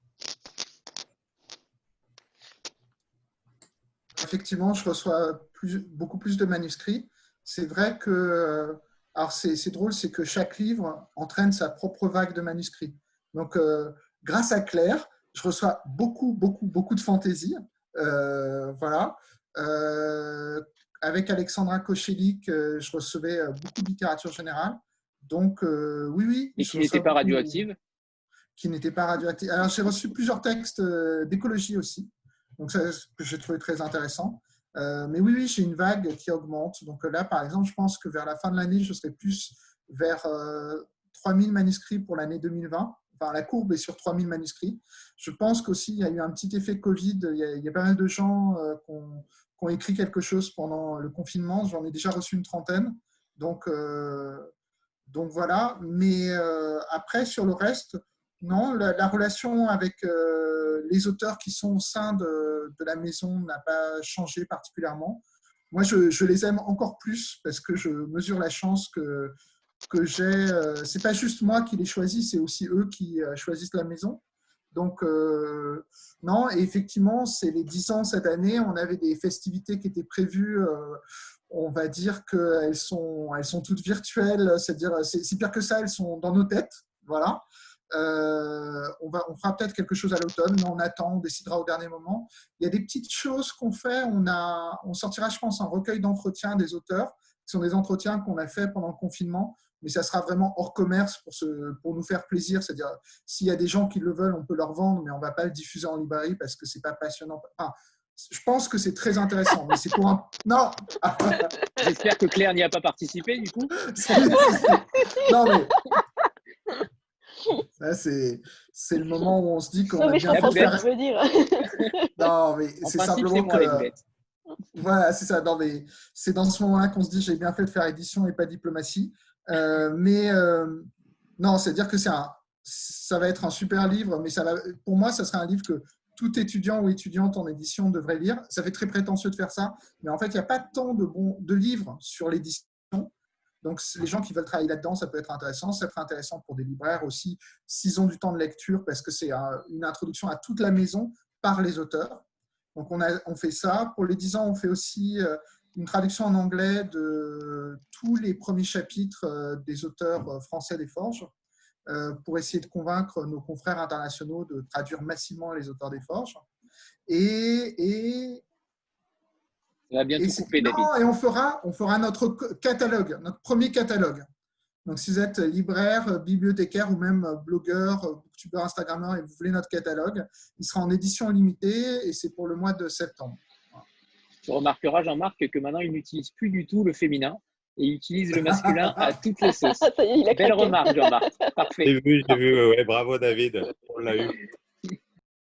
effectivement, je reçois beaucoup plus de manuscrits. C'est vrai que, euh, alors c'est drôle, c'est que chaque livre entraîne sa propre vague de manuscrits. Donc, euh, grâce à Claire, je reçois beaucoup, beaucoup, beaucoup de fantaisie. Euh, voilà. Avec Alexandra Kochelik, je recevais beaucoup de littérature générale. Donc, oui, oui. Et qui n'était pas radioactive Qui n'était pas radioactive. Alors, j'ai reçu plusieurs textes d'écologie aussi. Donc, ça, que j'ai trouvé très intéressant. Euh, mais oui, oui, j'ai une vague qui augmente. Donc là, par exemple, je pense que vers la fin de l'année, je serai plus vers 3000 euh, manuscrits pour l'année 2020. Enfin, la courbe est sur 3000 manuscrits. Je pense qu'aussi, il y a eu un petit effet Covid. Il y a, pas mal de gens euh, qui, ont, écrit quelque chose pendant le confinement. J'en ai déjà reçu une trentaine. Donc, donc voilà. Mais après, sur le reste, non, la, relation avec euh, les auteurs qui sont au sein de, la maison n'a pas changé particulièrement. Moi, je, les aime encore plus parce que je mesure la chance que, que j'ai. Euh, c'est pas juste moi qui les choisis, c'est aussi eux qui euh, choisissent la maison. Donc, non, et effectivement, c'est les 10 ans cette année. On avait des festivités qui étaient prévues. on va dire qu'elles sont, elles sont toutes virtuelles. C'est-à-dire, c'est pire que ça, elles sont dans nos têtes. Voilà. Euh, on, va, on fera peut-être quelque chose à l'automne, mais on attend, on décidera au dernier moment. Il y a des petites choses qu'on fait. On, a, on sortira, je pense, un recueil d'entretiens des auteurs, qui sont des entretiens qu'on a fait pendant le confinement, mais ça sera vraiment hors commerce pour, se, pour nous faire plaisir. C'est-à-dire, s'il y a des gens qui le veulent, on peut leur vendre, mais on ne va pas le diffuser en librairie parce que ce n'est pas passionnant. Enfin, je pense que c'est très intéressant, mais c'est pour un. (laughs) Non (laughs) J'espère que Claire n'y a pas participé, du coup. (laughs) non, mais. Ça, c'est le moment où on se dit qu'on a bien fait faire... Je veux dire. Non, mais c'est simplement que. Voilà, c'est ça. Non, mais c'est dans ce moment-là qu'on se dit j'ai bien fait de faire édition et pas diplomatie. Euh, mais euh, non, c'est-à-dire que ça va être un super livre, mais pour moi, ça serait un livre que tout étudiant ou étudiante en édition devrait lire. Ça fait très prétentieux de faire ça, mais en fait, il n'y a pas tant de, bons, de livres sur l'édition. Donc, les gens qui veulent travailler là-dedans, ça peut être intéressant. Ça peut être intéressant pour des libraires aussi, s'ils ont du temps de lecture, parce que c'est une introduction à toute la maison par les auteurs. Donc, on, on fait ça. Pour les 10 ans, on fait aussi euh, une traduction en anglais de tous les premiers chapitres euh, des auteurs euh, français des Forges pour essayer de convaincre nos confrères internationaux de traduire massivement les auteurs des Forges. Et, et va bientôt et, couper, David. et on fera, on fera notre catalogue, notre premier catalogue. Donc, si vous êtes libraire, bibliothécaire ou même blogueur, youtubeur, instagrammeur et vous voulez notre catalogue, il sera en édition limitée et c'est pour le mois de septembre. Tu remarqueras, Jean-Marc, que maintenant, il n'utilise plus du tout le féminin et il utilise le masculin à (laughs) toutes les sauces. Belle remarque, Jean-Marc. Parfait. J'ai vu, j'ai vu. Ouais, bravo, David. On l'a eu.